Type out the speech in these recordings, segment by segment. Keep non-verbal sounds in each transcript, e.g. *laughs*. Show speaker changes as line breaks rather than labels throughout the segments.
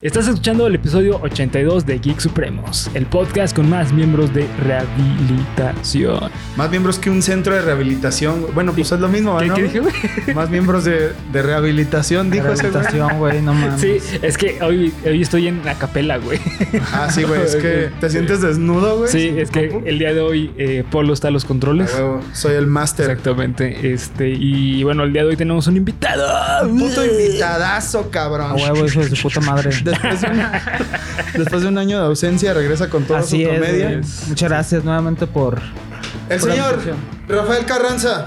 Estás escuchando el episodio 82 de Geek Supremos, el podcast con más miembros de rehabilitación.
Más miembros que un centro de rehabilitación. Bueno, pues es lo mismo,
¿Qué,
¿no?
qué dije, güey?
Más miembros de, de rehabilitación, dijo.
Rehabilitación, güey, no mames.
Sí, es que hoy, hoy estoy en la capela, güey.
Ah, sí, güey. Es que *laughs* te sientes desnudo, güey.
Sí, es que el día de hoy eh, Polo está a los controles.
huevo, Soy el máster.
Exactamente. Este, y bueno, el día de hoy tenemos un invitado.
Puto invitadazo, cabrón.
A huevo, hijo de su puta madre. *laughs*
Después de, un, *laughs* después de un año de ausencia, regresa con toda
Así
su comedia.
Muchas gracias nuevamente por.
El
Por
señor. Rafael Carranza.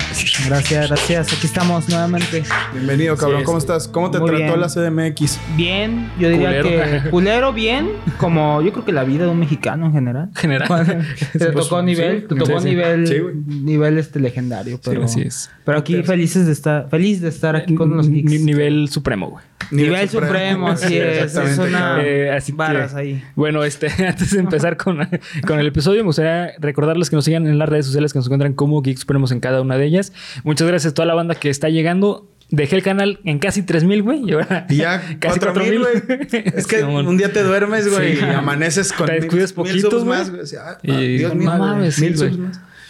Gracias, gracias. Aquí estamos nuevamente.
Bienvenido, cabrón.
Sí,
¿Cómo estás? ¿Cómo te
muy
trató
bien.
la CDMX?
Bien, yo diría
Culero.
que culero bien, como yo creo que la vida de un mexicano en general.
General. *laughs*
te
Pues,
tocó nivel,
sí,
te tocó
sí,
nivel, nivel este legendario, pero,
así es.
pero aquí felices de estar, feliz de estar aquí con los geeks.
nivel supremo, güey.
Nivel, supremo, así
Sí,
es, es
exactamente,
una.
Eh, así
varas
que,
ahí.
Bueno, este, *laughs* antes de empezar con, con el episodio, me gustaría recordarles que nos sigan en las redes sociales que nos encuentran como Geek Supremos en cada una de ellas. Muchas gracias a toda la banda que está llegando. Dejé el canal en casi 3000, güey. Y ahora *laughs*
Y ya, *laughs*
casi
4000,
4000.
güey. *laughs* Es que un día te duermes, güey,
Sí.
y amaneces con
Te descuidas poquito,
subs
güey.
más, güey. Así, ah, Dios mío,
no mames,
mil subs.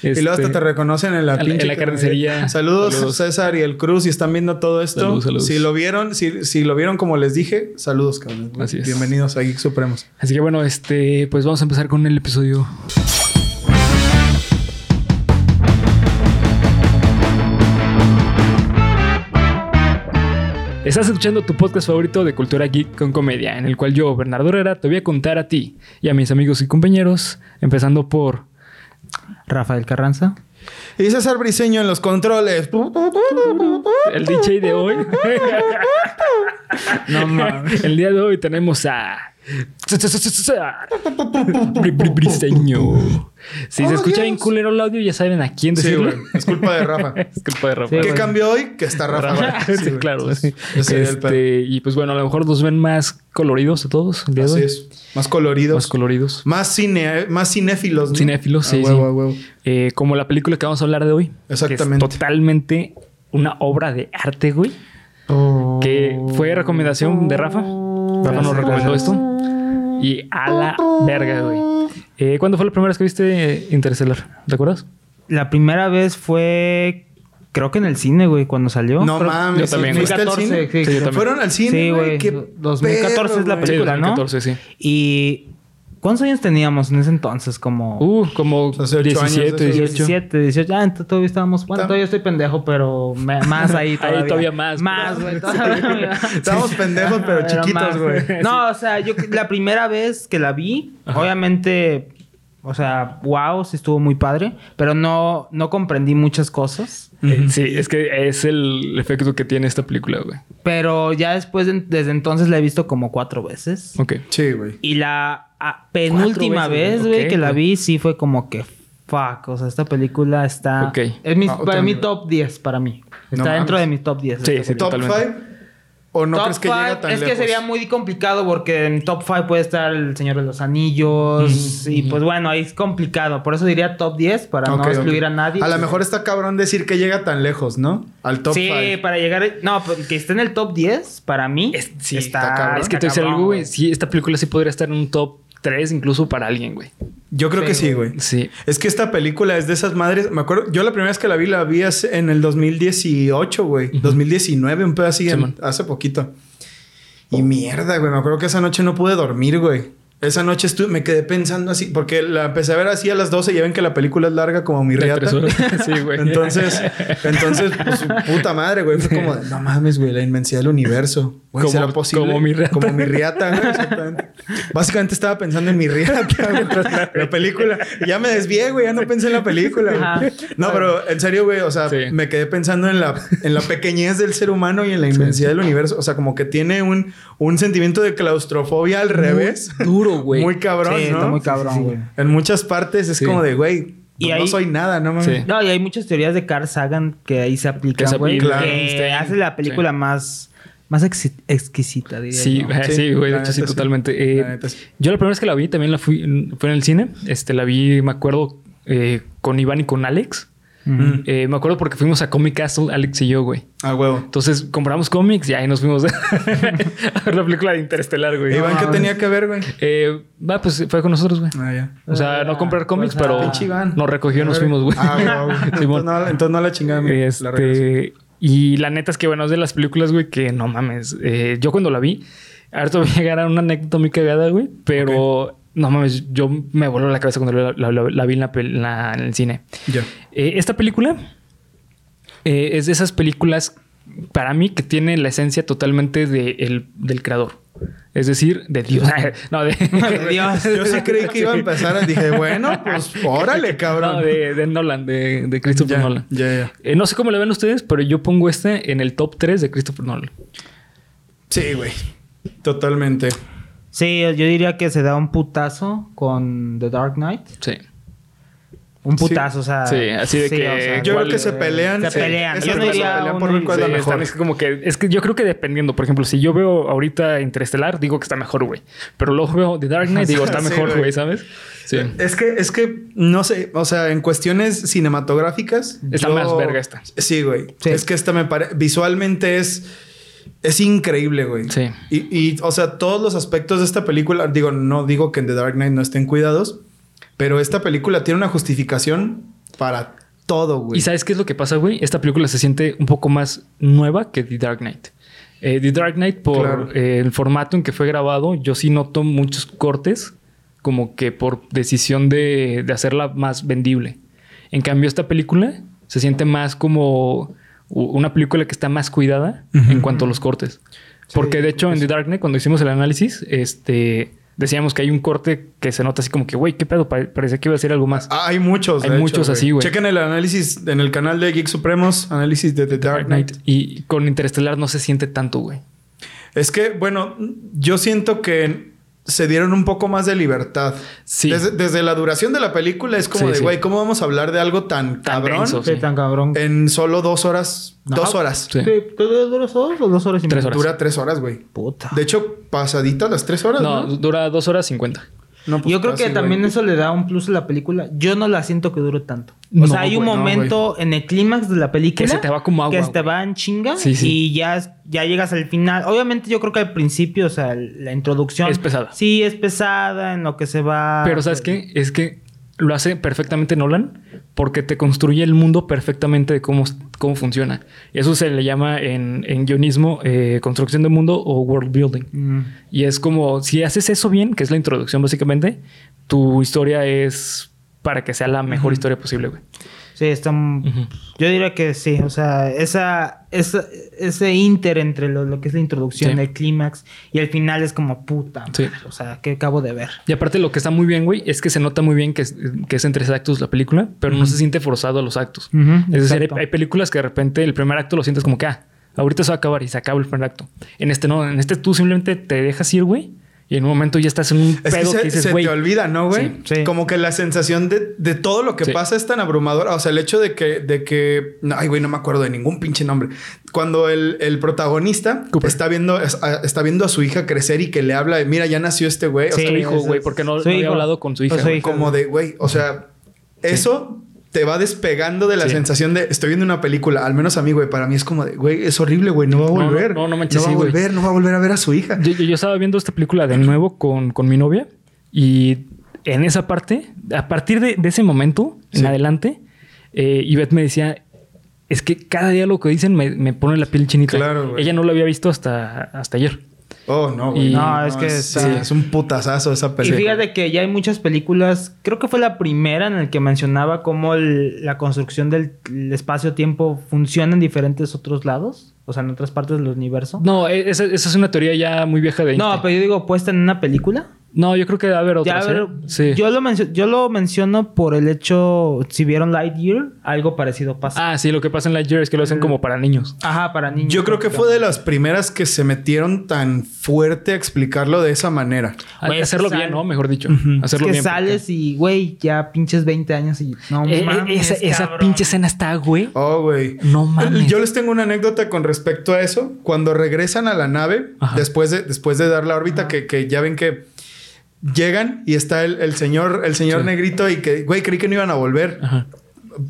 Y luego hasta
Este,
te reconocen en la
en la-
pinche
en la carnicería.
Saludos,
Saludos.
César y el Cruz, si están viendo todo esto.
Saludos, saludos.
Si lo vieron, si, si lo vieron como les dije, saludos, cabrón.
Así es.
Bienvenidos a Geek Supremos.
Así que bueno, este, pues vamos a empezar con el episodio. Estás escuchando tu podcast favorito de cultura geek con comedia, en el cual yo, Bernardo Herrera, te voy a contar a ti y a mis amigos y compañeros, empezando por
Rafael Carranza.
Y César Briseño en los controles.
el DJ de hoy. *laughs*
No mames.
El día de hoy tenemos a. Bri- bri- Briseño. Si se
Oh,
escucha bien culero el audio, ya saben a quién
Sí,
decirle.
güey. Es culpa de Rafa. *laughs*
es culpa de Rafa.
Sí,
¿Qué
güey.
cambió hoy? Que está Rafa. *laughs*
Sí, claro. Este, y pues bueno, a lo mejor nos ven más coloridos a todos el día de
Así
hoy.
es. Más coloridos.
Más coloridos.
Más cine, más cinéfilos. ¿no?
Cinéfilos, sí,
huevo,
sí.
huevo.
Eh, como la película que vamos a hablar de hoy.
Exactamente.
Que es totalmente una obra de arte, güey. Que fue recomendación de Rafa. Rafa nos recomendó esto. Y a la verga, güey. Eh, ¿Cuándo fue la primera vez que viste Interstellar? ¿Te acuerdas?
La primera vez fue, creo que en el cine, güey, cuando salió.
No
Creo-
mames.
yo también,
¿fuiste al
2014,
cine?
sí,
Sí, yo también.
Fueron al cine,
Sí,
güey.
güey.
Qué
2014 es la
perro,
película,
güey.
¿no?
2014, sí.
Y ¿cuántos años teníamos en ese entonces? Como
Uh, como
Hace ocho
17,
años, eso.
18.
17, 18. Ah, entonces todavía estábamos, bueno, todavía estoy pendejo, pero me- más ahí *laughs* todavía.
Ahí todavía más,
Más, güey. todavía. *laughs*
Estábamos pendejos, pero chiquitos, güey.
No, o sea, yo la primera vez que la vi, obviamente, o sea, wow, sí estuvo muy padre, pero no, no comprendí muchas cosas.
Sí, es que es el efecto que tiene esta película, güey.
Pero ya después, de- desde entonces la he visto como cuatro veces.
Ok.
Sí, güey.
Y la penúltima
veces,
vez, güey, que la vi, sí fue como que fuck. O sea, esta película está.
Ok.
Es mi,
Ah,
para
nivel.
top 10 para mí. Está
No
dentro
mames.
de mi top 10.
Sí, sí,
película.
¿Top
Totalmente.
5? ¿O no
Top
crees que
five,
llega tan
es
lejos?
que sería muy complicado porque en top 5 puede estar El Señor de los Anillos. Y pues bueno, ahí es complicado. Por eso diría top 10 para no excluir a nadie.
A lo mejor está cabrón decir que llega tan lejos, ¿no? Al top
sí,
5.
para llegar. No, pero que esté en el top 10, para mí.
Es- sí,
está,
está cabrón.
Es que te voy
está
a decir
cabrón,
algo, güey. Sí, esta película sí podría estar en un top 3 incluso para alguien, güey.
Yo creo
Sí,
que sí,
güey.
Sí.
Es que esta película es de esas madres. Me acuerdo, yo la primera vez que la vi, la vi hace- en el 2018, güey. 2019, un pedo así, en- hace poquito. Y mierda, güey. Me acuerdo que esa noche no pude dormir, güey. Esa noche estuve, me quedé pensando así, porque la empecé a ver así a las 12. Ya ven que la película es larga como mi riata. *laughs*
sí, güey.
Entonces, entonces, pues puta madre, güey. Fue como, no mames, güey, la inmensidad del universo. Güey,
Como-
¿será posible?
como mi riata.
Como mi riata, güey, exactamente. Básicamente estaba pensando en mi riata, *laughs* güey, la película. Y ya me desvié, güey, ya no pensé en la película. güey. No, pero en serio, güey, o sea,
Sí.
me quedé pensando en la, en la pequeñez del ser humano y en la inmensidad del universo. O sea, como que tiene un, un sentimiento de claustrofobia al revés.
Duro, güey.
Muy cabrón,
Sí,
¿no?
está muy cabrón, güey.
En muchas partes es
Sí.
como de, güey,
Y
no,
ahí-
soy nada, no mames.
Sí.
No, y hay muchas teorías de Carl Sagan que ahí se
Que
aplican,
aplican.
Que hace la película más, más exquisita, diría
Sí,
yo.
sí,
Sí,
güey. De hecho, sí, totalmente. Eh,
La.
Yo la primera vez que la vi también la fui, fue en el cine. Este, la vi, me acuerdo, eh, con Iván y con Alex.
Mm.
Eh, me acuerdo porque fuimos a Comic Castle, Alex y yo, güey.
A huevo.
Entonces compramos cómics y ahí nos fuimos *laughs* a ver la película de Interestelar, güey.
Iván, ¿qué tenía que ver, güey?
Eh, va, pues fue con nosotros, güey.
Ah, ya.
O sea, no comprar cómics,
pues,
pero
ah,
Pinche Iván.
nos recogió y nos fuimos, güey.
Ah, huevo, güey. *laughs* entonces, no, entonces no la chingada. la.
Este, y la neta es que, bueno, es de las películas, güey, que no mames. Eh, yo cuando la vi, ahorita voy a llegar a una anécdota muy cagada, güey, pero no mames, yo me voló la cabeza cuando la, la- la- la vi en, la, pel- en la- en el cine.
Ya.
Eh, esta película eh, es de esas películas, para mí, que tiene la esencia totalmente de el- del creador. Es decir, de Dios. *laughs* no, *laughs* de,
Dios.
Yo sí creí que iba a empezar. Dije, bueno, pues órale, cabrón.
No, de, de Nolan, de, de Christopher Nolan.
ya, ya.
Eh, no sé cómo le ven ustedes, pero yo pongo este en el top 3 de Christopher Nolan.
Sí, güey. Totalmente.
Sí, yo diría que se da un putazo con The Dark Knight.
Sí.
Un putazo, o sea.
Sí, así de que-
Yo creo que se pelean.
Se
sí.
pelean. Yo no
se
diría
pelean por
uno
ver cuál es
Sí,
la
están-
mejor.
es como que es que yo creo que dependiendo, por ejemplo, si yo veo ahorita Interestelar, digo que está mejor, güey. Pero luego veo The Dark Knight, digo, está *laughs* mejor,
güey.
güey, ¿sabes? Sí.
Es que, es que, no sé, o sea, en cuestiones cinematográficas.
Está
yo-
más verga esta.
Sí, güey.
Sí.
Es que esta me parece. Visualmente es. Es increíble, güey.
Sí.
Y, y, o sea, todos los aspectos de esta película, digo, no digo que en The Dark Knight no estén cuidados, pero esta película tiene una justificación para todo, güey.
¿Y sabes qué es lo que pasa, güey? Esta película se siente un poco más nueva que The Dark Knight. Eh, The Dark Knight, por
Claro.
eh, el formato en que fue grabado, yo sí noto muchos cortes, como que por decisión de, de hacerla más vendible. En cambio, esta película se siente más como una película que está más cuidada en cuanto a los cortes. Porque de hecho, en The Dark Knight, cuando hicimos el análisis, este. Decíamos que hay un corte que se nota así como que, güey, ¿qué pedo? Pa- parecía que iba a ser algo más.
Ah, hay muchos.
Hay
de
muchos así, güey.
Chequen el análisis en el canal de Geek Supremos, análisis de The Dark Knight.
Y con Interestelar no se siente tanto, güey.
Es que, bueno, yo siento que se dieron un poco más de libertad.
Sí.
Desde, desde la duración de la película es como
Sí,
de,
sí.
güey, ¿cómo vamos a hablar de algo tan,
Tan
cabrón
denso.
Sí,
Sí.
tan cabrón.
en solo dos horas? Dos horas.
Sí.
Sí, ¿tú duras dos o dos horas y
Tres horas.
Dura tres horas, güey.
Puta.
De hecho, pasaditas las tres horas,
No,
¿no?
dura dos horas cincuenta.
No, pues
Yo creo que también
güey.
eso le da un plus a la película. Yo no la siento que dure tanto. O
No,
sea, hay un
güey, no,
momento en el clímax de la película
Que se te va como agua,
Que se te va en chinga
Sí, sí.
y ya, ya llegas al final. Obviamente, yo creo que al principio, o sea, la introducción
Es pesada.
Sí, es pesada en lo que se va.
Pero ¿sabes qué? Es que lo hace perfectamente Nolan porque te construye el mundo perfectamente de cómo, cómo funciona. Eso se le llama en, en guionismo eh, construcción de mundo o world building.
Mm.
Y es como, si haces eso bien, que es la introducción básicamente, tu historia es para que sea la mejor historia posible, güey.
Sí. Yo diría que sí. O sea, esa, esa- ese inter entre lo, lo que es la introducción,
Sí.
el clímax y el final es como puta.
Sí.
O sea, que acabo de ver.
Y aparte lo que está muy bien, güey, es que se nota muy bien que es, que es en tres actos la película, pero no se siente forzado a los actos. Es decir, hay, hay películas que de repente el primer acto lo sientes como que, ah, ahorita se va a acabar y se acaba el primer acto. En este no, en este tú simplemente te dejas ir, güey, y en un momento ya estás en un
Es que
pedo que,
se,
dices,
se te olvida, ¿no, güey?
Sí, sí.
Como que la sensación de, de todo lo que
Sí.
pasa es tan abrumadora. O sea, el hecho de que... De que no, ay, güey, no me acuerdo de ningún pinche nombre. Cuando el, el protagonista
Cooper.
está viendo, está viendo a su hija crecer y que le habla de, mira, ya nació este güey. O sea,
hijo, güey, porque no, no había hablado con su hija.
Su hija.
como de, güey, o sea, eso te va despegando de la
Sí.
sensación de estoy viendo una película. Al menos a mí, güey, para mí es como de, güey, es horrible, güey, no va a
No, no,
volver.
no, no manches,
va a
güey.
volver, no va a volver a ver a su hija.
Yo, yo- yo estaba viendo esta película de nuevo con, con mi novia y en esa parte, a partir de, de ese momento en adelante, eh, Ivette me decía, es que cada día lo que dicen me, me pone la piel chinita.
Claro, güey.
Ella no lo había visto hasta, hasta ayer.
Oh, no, güey.
Y-
No, es que
sí,
está-
es un putazazo esa
Y
película.
fíjate que ya hay muchas películas, creo que fue la primera en la que mencionaba cómo el- la construcción del el espacio-tiempo funciona en diferentes otros lados, o sea, en otras partes del universo.
No, e- esa, esa es una teoría ya muy vieja de
No, pero yo digo, puesta en una película.
No, yo creo que debe haber
Ya,
otra.
a ver,
Sí.
yo, lo mencio- yo lo menciono por el hecho, si vieron Lightyear, algo parecido pasa.
Ah, sí, lo que pasa en Lightyear es que lo hacen como para niños.
Ajá, para niños.
Yo creo que fue de las primeras que se metieron tan fuerte a explicarlo de esa manera.
Güey, es
hacerlo bien,
sale-
¿no? Mejor dicho.
Ujú.
Hacerlo
es que
bien.
sales y, güey, ya pinches 20 años y... No
Eh, eh,
mames,
esa pinche escena está, güey.
Oh, güey.
No mames.
Yo les tengo una anécdota con respecto a eso. Cuando regresan a la nave,
Ajá.
después de, después de dar la órbita, que, que ya ven que llegan y está el, el señor, el señor
Sí.
negrito y que, güey, creí que no iban a volver.
Ajá.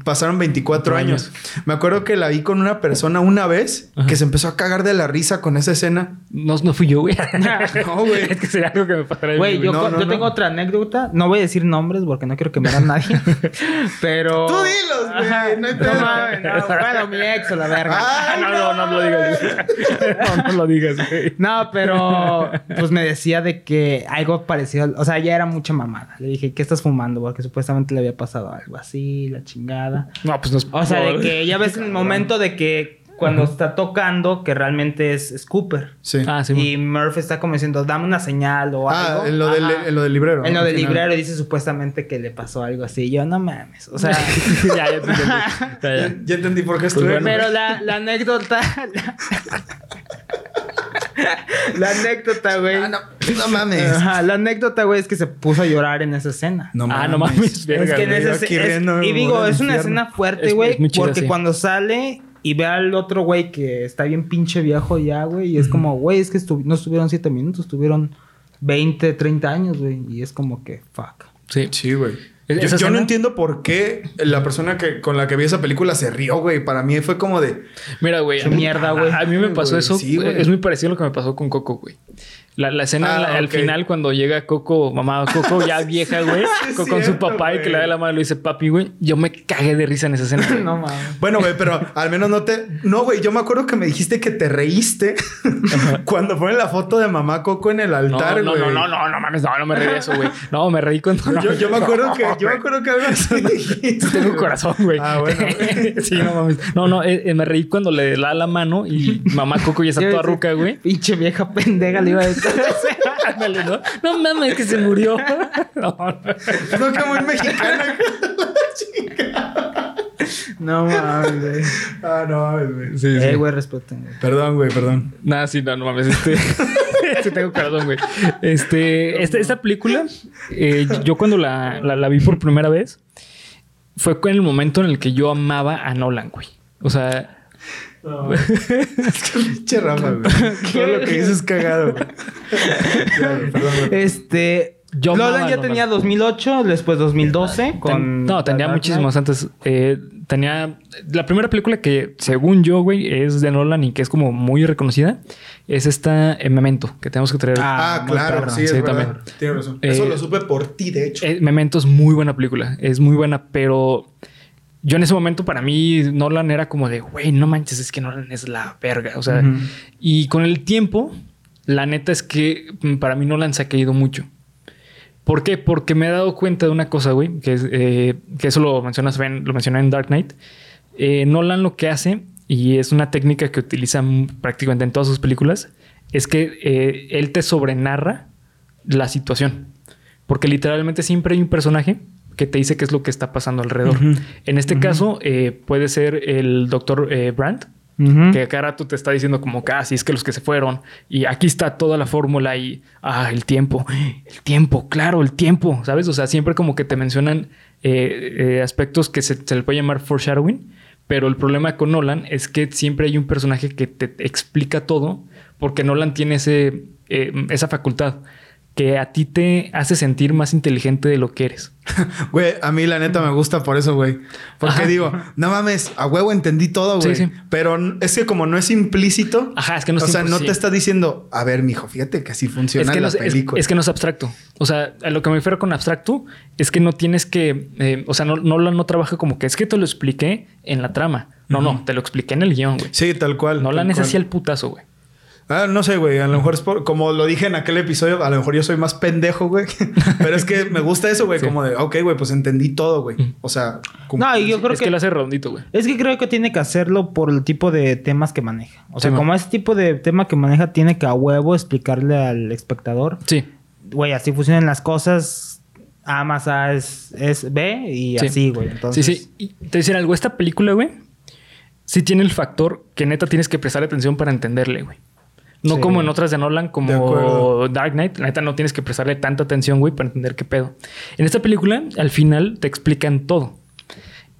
Pasaron 24 años. Me acuerdo que la vi con una persona una vez que se empezó a cagar de la risa con esa escena.
No, no fui yo, güey. *laughs*
No, güey.
es que sería algo que me
Güey, yo,
No,
co-
no,
yo
no.
tengo otra anécdota. No voy a decir nombres porque no quiero quemar a nadie. *laughs* Pero.
Tú dilos, güey,
Ajá.
no hay
No, Bueno, mi ex o la verga.
Ah,
no, no, no, no lo digas. güey. *laughs* No, no lo digas, güey.
No, pero pues me decía de que algo parecido, o sea, ya era mucha mamada. Le dije, ¿qué estás fumando? Porque supuestamente le había pasado algo así, la chingada.
No, pues no es.
O sea, de que ya ves en el momento de que cuando está tocando, que realmente es, es Cooper.
Sí.
Ah, sí.
y Murphy está como diciendo, dame una señal o algo.
Ah, en lo, del, en lo del librero.
En lo del librero dice supuestamente que le pasó algo así. Yo, no mames. O sea, *laughs*
ya, ya te entendí. *laughs* Ya,
Ya, entendí por qué
Pues
estuve.
bueno.
pero la, la anécdota. *laughs* La, la anécdota, güey.
Ah, no, no mames.
Ajá, la anécdota, güey, es que se puso a llorar en esa escena.
No
Ah, no mames,
es que en esa escena. y digo, es una escena fuerte, güey. Porque
sí.
cuando sale y ve al otro güey que está bien pinche viejo ya, güey. Y es como, güey, es que estu- no estuvieron siete minutos, estuvieron 20, 30 años, güey. Y es como que, fuck.
Sí.
Sí, güey.
¿Es-
Yo, no entiendo por qué la persona que con la que vi esa película se rió, güey. Para mí fue como de.
Mira, güey.
Mierda, güey.
A, mí me pasó
Güey,
eso.
sí, güey.
es muy parecido a lo que me pasó con Coco, güey. La, la escena
Ah,
la- al final, cuando llega Coco, mamá Coco, *laughs* ya vieja, güey, con, su papá y que le da la mano y le dice papi, güey. Yo me cagué de risa en esa escena. *laughs*
No mames.
Bueno, güey, pero al menos no te. No, güey, yo me acuerdo que me dijiste que te reíste *laughs* cuando ponen la foto de mamá Coco en el
No,
altar,
no,
güey.
no, no, no, no mames, no, no me reí de eso, güey. No, me reí cuando. no,
Yo, yo me acuerdo que, yo me acuerdo que algo así dijiste.
Tengo un corazón, güey.
Ah, bueno.
sí, no mames. No, no, eh, eh, me reí cuando le da la mano y mamá Coco ya está toda ruca, güey.
Pinche vieja pendeja le iba a decir.
Ándale, ¿no? No mames, que se murió. *laughs* No, no.
No, que muy mexicana.
no mames, güey.
ah, no mames, güey.
Sí, sí.
Eh, güey, respeten, güey.
Perdón, güey, perdón.
Nada, sí, no, no mames. Este. sí, *laughs* tengo corazón, güey. Este, esta, esta película, eh, yo cuando la, la, la vi por primera vez, fue en el momento en el que yo amaba a Nolan, güey. O sea, *laughs*
Pinche Rafa, güey. *laughs* Todo lo que dices es cagado, güey. Perdón.
Este.
Yo
ya
Nolan.
tenía 2008, después 2012 con.
ten- no, tenía muchísimos antes. Eh, tenía la primera película que, según yo, güey, es de Nolan y que es como muy reconocida, es esta eh, Memento, que tenemos que traer.
Ah,
Ah, claro, sí, es
Sí,
verdad.
también.
Tienes razón.
Eh,
Eso lo supe por ti, de hecho.
Eh, Memento es muy buena película. Es muy buena, pero yo en ese momento para mí Nolan era como de, güey, no manches, es que Nolan es la verga. O sea, y con el tiempo, la neta es que para mí Nolan se ha caído mucho. ¿Por qué? Porque me he dado cuenta de una cosa, güey, que, es, eh, que eso lo mencionas, Ben, lo mencioné en Dark Knight. Eh, Nolan lo que hace, y es una técnica que utiliza prácticamente en todas sus películas, es que eh, él te sobrenarra la situación. Porque literalmente siempre hay un personaje que te dice qué es lo que está pasando alrededor. En este caso, eh, puede ser el doctor Brandt,
Ujú.
que a cada rato te está diciendo como que, ah, es que los que se fueron y aquí está toda la fórmula y, ah, el tiempo, el tiempo, claro, el tiempo, ¿sabes? O sea, siempre como que te mencionan eh, eh, aspectos que se, se le puede llamar foreshadowing, pero el problema con Nolan es que siempre hay un personaje que te explica todo porque Nolan tiene ese, eh, esa facultad que a ti te hace sentir más inteligente de lo que eres. *laughs*
Güey, a mí la neta me gusta por eso, güey. Porque
Ajá.
digo, no mames, a huevo entendí todo,
Sí,
güey.
sí.
Pero n- es que como no es implícito,
Ajá, es que no es
o sea, no
sí.
te está diciendo, a ver, mijo, fíjate que así funciona
es que,
la
no, es- es-
película.
es que no es abstracto. O sea, a lo que me refiero con abstracto es que no tienes que. eh, o sea, no, no, no trabaja como que es que te lo expliqué en la trama. No, no, te lo expliqué en el guion, güey.
Sí, tal cual.
No la
tal
necesita el putazo, güey.
Ah, no sé, güey. A lo mejor es por, como lo dije en aquel episodio, a lo mejor yo soy más pendejo, güey. *laughs* Pero es que me gusta eso, güey.
Sí.
Como de, ok, güey, pues entendí todo, güey. O sea, como-
No, y yo creo
es
que,
que, lo hace redondito, güey.
Es que creo que tiene que hacerlo por el tipo de temas que maneja. O sea,
Sí,
como ese tipo de tema que maneja, tiene que a huevo explicarle al espectador.
Sí.
Güey, así funcionan las cosas. A más A es, es B y
Sí.
así, güey. Entonces,
Sí, sí. Y te voy a decir algo. Esta película, güey, sí tiene el factor que neta tienes que prestar atención para entenderle, güey. No
Sí.
como en otras de Nolan, como. Dark Knight. La neta no tienes que prestarle tanta atención, güey, para entender qué pedo. En esta película, al final, te explican todo.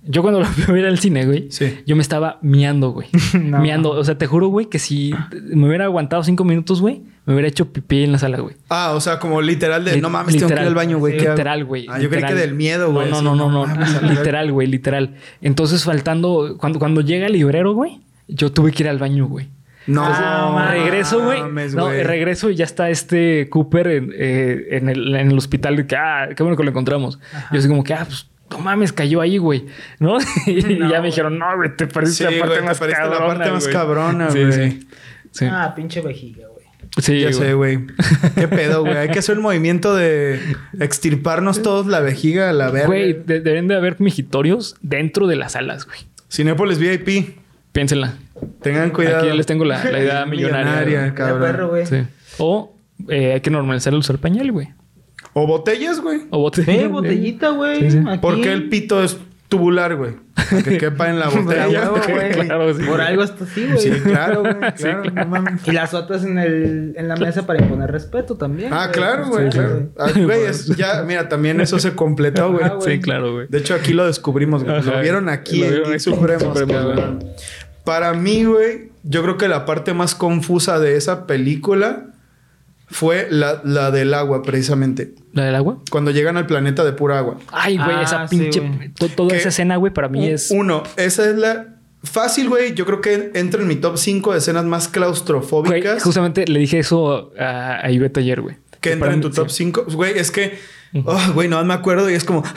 Yo cuando lo *laughs* fui a ver al cine, güey,
Sí.
yo me estaba miando, güey. *laughs*
No.
Miando. O sea, te juro, güey, que si me hubiera aguantado cinco minutos, güey, me hubiera hecho pipí en la sala, güey.
Ah, o sea, como literal de no mames, tengo que ir al baño, güey.
Literal, güey.
Ah, yo creí
literal.
que del miedo, güey.
No, no, no, no, no.
verga. *laughs*
literal, güey, literal. Entonces, faltando, cuando, cuando llega el librero, güey, yo tuve que ir al baño, güey.
No,
Ah, mames.
regreso, güey. No,
güey.
regreso y ya está este Cooper en, eh, en el, en el hospital. De que, ah, qué bueno que lo encontramos. Yo así como que, ah, pues, no mames, cayó ahí, güey. ¿No? *laughs* y
No,
ya me
güey.
dijeron, no, güey, te perdiste
Sí,
la parte
güey, te la
cabrona.
parte más
güey".
cabrona,
Sí,
güey.
sí. Sí,
Ah, pinche vejiga, güey.
Sí,
ya sé, güey. ¿Qué pedo, güey? Hay que hacer un movimiento de extirparnos todos la vejiga a la verga.
Güey, de- deben de haber mijitorios dentro de las salas, güey.
Cinépolis VIP.
Piénsenla.
Tengan cuidado.
Aquí ya les tengo la, la idea *laughs* millonaria. güey.
cabrón.
perro, güey.
Sí. O eh, hay que normalizar el usar pañal, güey.
O botellas, güey.
O botella.
Eh, botellita, güey.
Sí, sí.
Aquí.
¿Por qué el pito es tubular, güey? Que quepa en la *laughs* botella.
algo, güey.
Claro, sí.
Por algo está así, güey.
Sí, claro, güey. *laughs*
Sí,
Claro,
claro.
no mames.
Y las otras en, el, en la mesa para imponer respeto también.
Ah, claro, güey.
Sí, sí.
claro. Ah, güey, es- ya, mira, también eso se completó, güey.
Ah, güey.
Sí, claro, güey.
De hecho, aquí lo descubrimos, güey. Lo vieron aquí
Lo vieron aquí.
Supremos,
Supremos,
cabrón. Para mí, güey, yo creo que la parte más confusa de esa película fue la, la del agua, precisamente.
¿La del agua?
Cuando llegan al planeta de pura agua.
Ay, güey,
Ah,
esa
sí,
pinche. to- toda esa escena, güey, para mí
Un-
es.
Uno, esa es la... Fácil, güey. Yo creo que entra en mi top 5 de escenas más claustrofóbicas.
justamente le dije eso a, a Ivette ayer, güey.
que entra en
mí-
tu top
sí.
5. Güey, es que... oh, güey, no me acuerdo y es como... *laughs*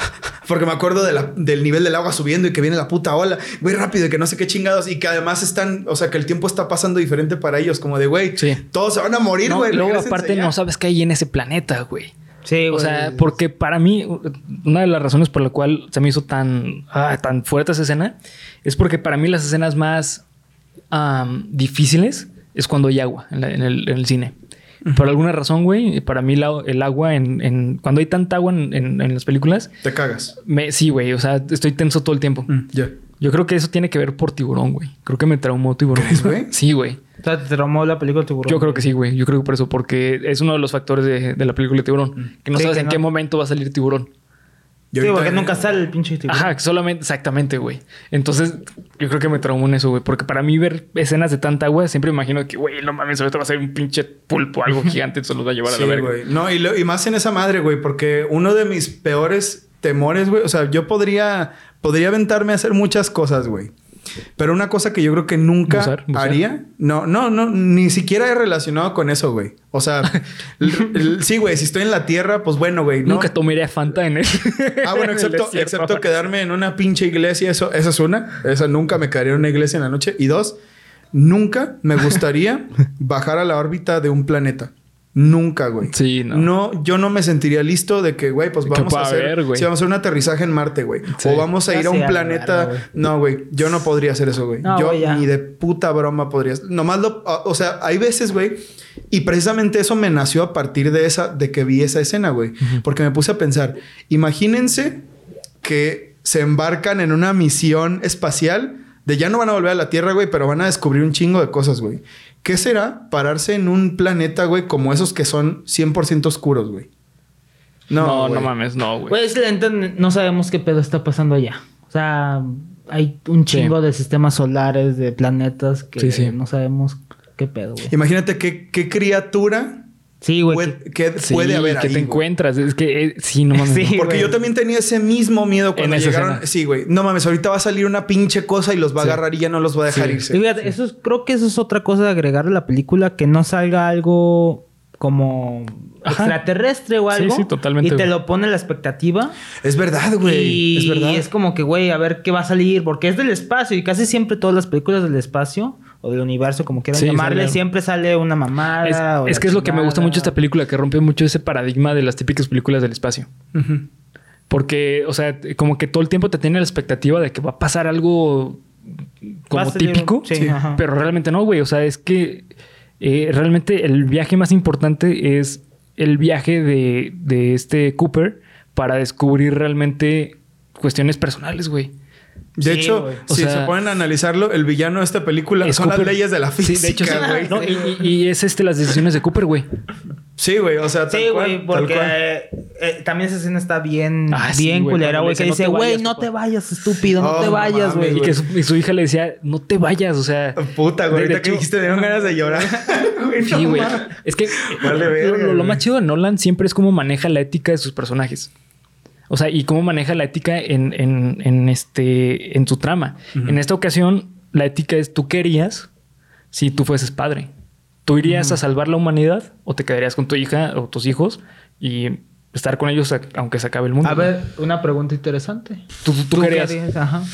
Porque me acuerdo de la- del nivel del agua subiendo y que viene la puta ola. Güey, rápido y que no sé qué chingados. Y que además están... O sea, que el tiempo está pasando diferente para ellos. Como de, güey,
Sí.
todos se van a morir,
No,
güey.
luego, aparte,
ya.
no sabes qué hay en ese planeta, güey.
Sí, güey.
O sea, porque para mí, una de las razones por la cual se me hizo tan, ah, tan fuerte esa escena es porque para mí las escenas más difíciles es cuando hay agua en, la- en el, en el cine. Por alguna razón, güey, para mí la- el agua en, en- Cuando hay tanta agua en, en- en las películas,
Te cagas.
me, sí, güey, o sea, estoy tenso todo el tiempo.
Mm, Ya.
Yo creo que eso tiene que ver por tiburón, güey. Creo que me traumó tiburón.
¿Crees, güey?
Sí, güey.
O sea, te traumó la película de Tiburón.
Yo creo que sí, güey. Yo creo que por eso, porque es uno de los factores de, de la película de tiburón. Que no
Sí,
sabes
que
en
no.
qué momento va a salir tiburón.
Sí, porque nunca sale el pinche tiburón.
Ajá, solamente, exactamente, güey. Entonces, yo creo que me traumó en eso, güey. Porque para mí ver escenas de tanta agua, siempre me imagino que, güey, no mames, ahorita va a ser un pinche pulpo, algo *laughs* gigante, se los va a llevar a la verga.
güey. No, y, lo- y más en esa madre, güey, porque uno de mis peores temores, güey, o sea, yo podría, podría aventarme a hacer muchas cosas, güey. Pero una cosa que yo creo que nunca
Bucear, bucear.
haría, no, no, no, ni siquiera he relacionado con eso, güey. O sea, *laughs* sí, güey, si estoy en la tierra, pues bueno, güey. ¿no?
Nunca tomaría Fanta en él.
Ah, bueno, *laughs*
en el
excepto, excepto quedarme en una pinche iglesia, eso, esa es una. Esa nunca me quedaría en una iglesia en la noche. Y dos, nunca me gustaría *laughs* bajar a la órbita de un planeta. Nunca, güey.
Sí, no.
No, yo no me sentiría listo de que, güey, pues vamos a hacer,
haber, güey.
sí, vamos a hacer un aterrizaje en Marte, güey.
Sí.
O vamos a
Ya
ir a un planeta.
güey.
no, güey, yo no podría hacer eso, güey.
No,
yo
güey,
ni de puta broma podría. Nomás lo, o o sea, hay veces, güey, y precisamente eso me nació a partir de esa, de que vi esa escena, güey, porque me puse a pensar, imagínense que se embarcan en una misión espacial de ya no van a volver a la Tierra, güey, pero van a descubrir un chingo de cosas, güey. ¿Qué será pararse en un planeta, güey, como esos que son 100% oscuros, güey?
No, no,
güey.
mames, no, güey.
Pues la no sabemos qué pedo está pasando allá. O sea, hay un chingo de sistemas solares, de planetas que
Sí, sí.
no sabemos qué pedo, güey.
Imagínate qué, qué criatura
Sí, güey.
puede, que
Sí,
puede haber
que
ahí,
te
güey.
encuentras. Es que eh, sí, no mames. *laughs*
Sí,
no.
Porque
güey.
yo también tenía ese mismo miedo cuando
En esa
llegaron.
escena.
Sí, güey. No mames, ahorita va a salir una pinche cosa y los va a
Sí.
agarrar y ya no los va a dejar
Sí.
irse.
Y fíjate, eso es- creo que eso es otra cosa de agregar a la película, que no salga algo como
Ajá.
extraterrestre o
Sí,
algo.
sí, totalmente,
Y te
güey.
lo pone la expectativa.
Es verdad, güey.
Y
Es verdad.
es como que, güey, a ver qué va a salir, porque es del espacio y casi siempre todas las películas del espacio o del universo, como quieran
Sí,
llamarle,
sale-
siempre sale una mamada.
Es,
o
es que es lo que me gusta mucho esta película, que rompe mucho ese paradigma de las típicas películas del espacio. Porque, o sea, como que todo el tiempo te tiene la expectativa de que va a pasar algo como típico.
sí.
Pero realmente no, güey. O sea, es que eh, realmente el viaje más importante es el viaje de, de este Cooper para descubrir realmente cuestiones personales, güey.
De
Sí,
hecho.
O
si
sea-
se ponen a analizarlo, el villano de esta película
Es
son las leyes de la
Sí,
física,
de hecho, sí.
güey.
No, y, es este las decisiones de Cooper, güey.
Sí, güey, o sea, tal
Sí, güey,
tal
porque
cual.
eh, también esa escena está bien,
Ah,
bien
güey,
culera, güey. Que
dice,
dice,
"No te
güey, no
papá".
te vayas, estúpido, no
Oh,
te vayas, güey.
Y que su, y su hija le decía, no te vayas, o sea.
Puta, güey, ahorita que dijiste, me dieron ganas de llorar. *laughs* Güey,
Sí. Es que
Vale,
lo-
verga,
lo, más chido de Nolan siempre es cómo maneja la ética de sus personajes. O sea, y cómo maneja la ética en, en, en este, en su trama. En esta ocasión, la ética es tú querías si tú fueses padre. ¿Tú irías a salvar la humanidad o te quedarías con tu hija o tus hijos y estar con ellos aunque se acabe el mundo?
A ver, una pregunta interesante.
tú, tú, tú
¿Tú
querías.
querías? Ajá.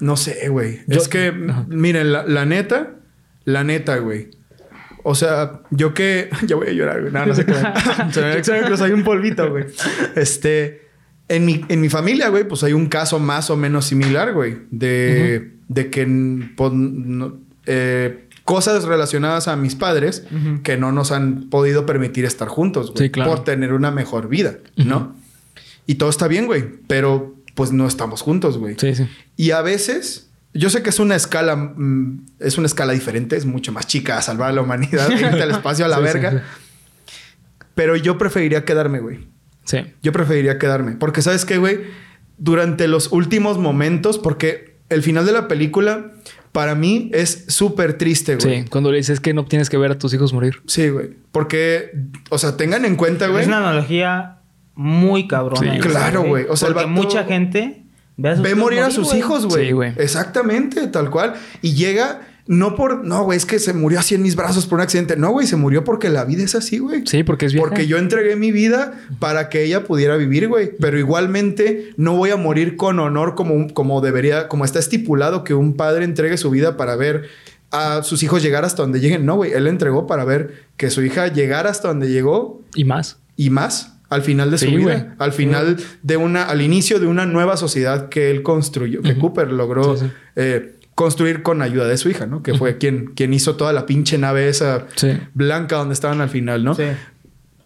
No sé, güey.
Yo-
Es que,
Ajá.
miren, la, la neta, la neta, güey. O sea, yo que... *laughs* Ya voy a llorar, güey. No, no sé qué. *laughs* Se me ahí un polvito, güey. Este... En mi, en mi familia, güey, pues hay un caso más o menos similar, güey. De, de que... pues, no- eh, cosas relacionadas a mis padres que no nos han podido permitir estar juntos, güey.
Sí, claro.
Por tener una mejor vida, ¿no? Y todo está bien, güey. Pero pues no estamos juntos, güey.
Sí, sí.
Y a veces, yo sé que es una escala, mm, es una escala diferente, es mucho más chica a salvar a la humanidad, *laughs* irte al espacio a la
Sí,
verga. Pero yo preferiría quedarme, güey.
Sí.
Yo preferiría quedarme. Porque, ¿sabes qué, güey? Durante los últimos momentos, porque el final de la película, para mí, es súper triste, güey.
Sí, cuando le dices que no tienes que ver a tus hijos morir.
Sí, güey. Porque, o sea, tengan en cuenta, güey.
Es una analogía muy cabrona.
Sí.
Claro, güey. O sea, el vato-
mucha gente ve a sus
Ve
hijos
morir a sus hijos, güey.
Sí, güey.
Exactamente, tal cual. Y llega, no por, no, güey, es que se murió así en mis brazos por un accidente. No, güey, se murió porque la vida es así, güey.
Sí, porque es vieja.
Porque yo entregué mi vida para que ella pudiera vivir, güey. Pero igualmente no voy a morir con honor como, como debería, como está estipulado que un padre entregue su vida para ver a sus hijos llegar hasta donde lleguen. No, güey, él entregó para ver que su hija llegara hasta donde llegó
Y más.
y más al final de su vida, al final de una, al inicio de una nueva sociedad que él construyó, que. Cooper logró
sí.
eh, construir con ayuda de su hija, ¿no? Que fue quien, quien hizo toda la pinche nave esa
Sí.
blanca donde estaban al final, ¿no?
Sí.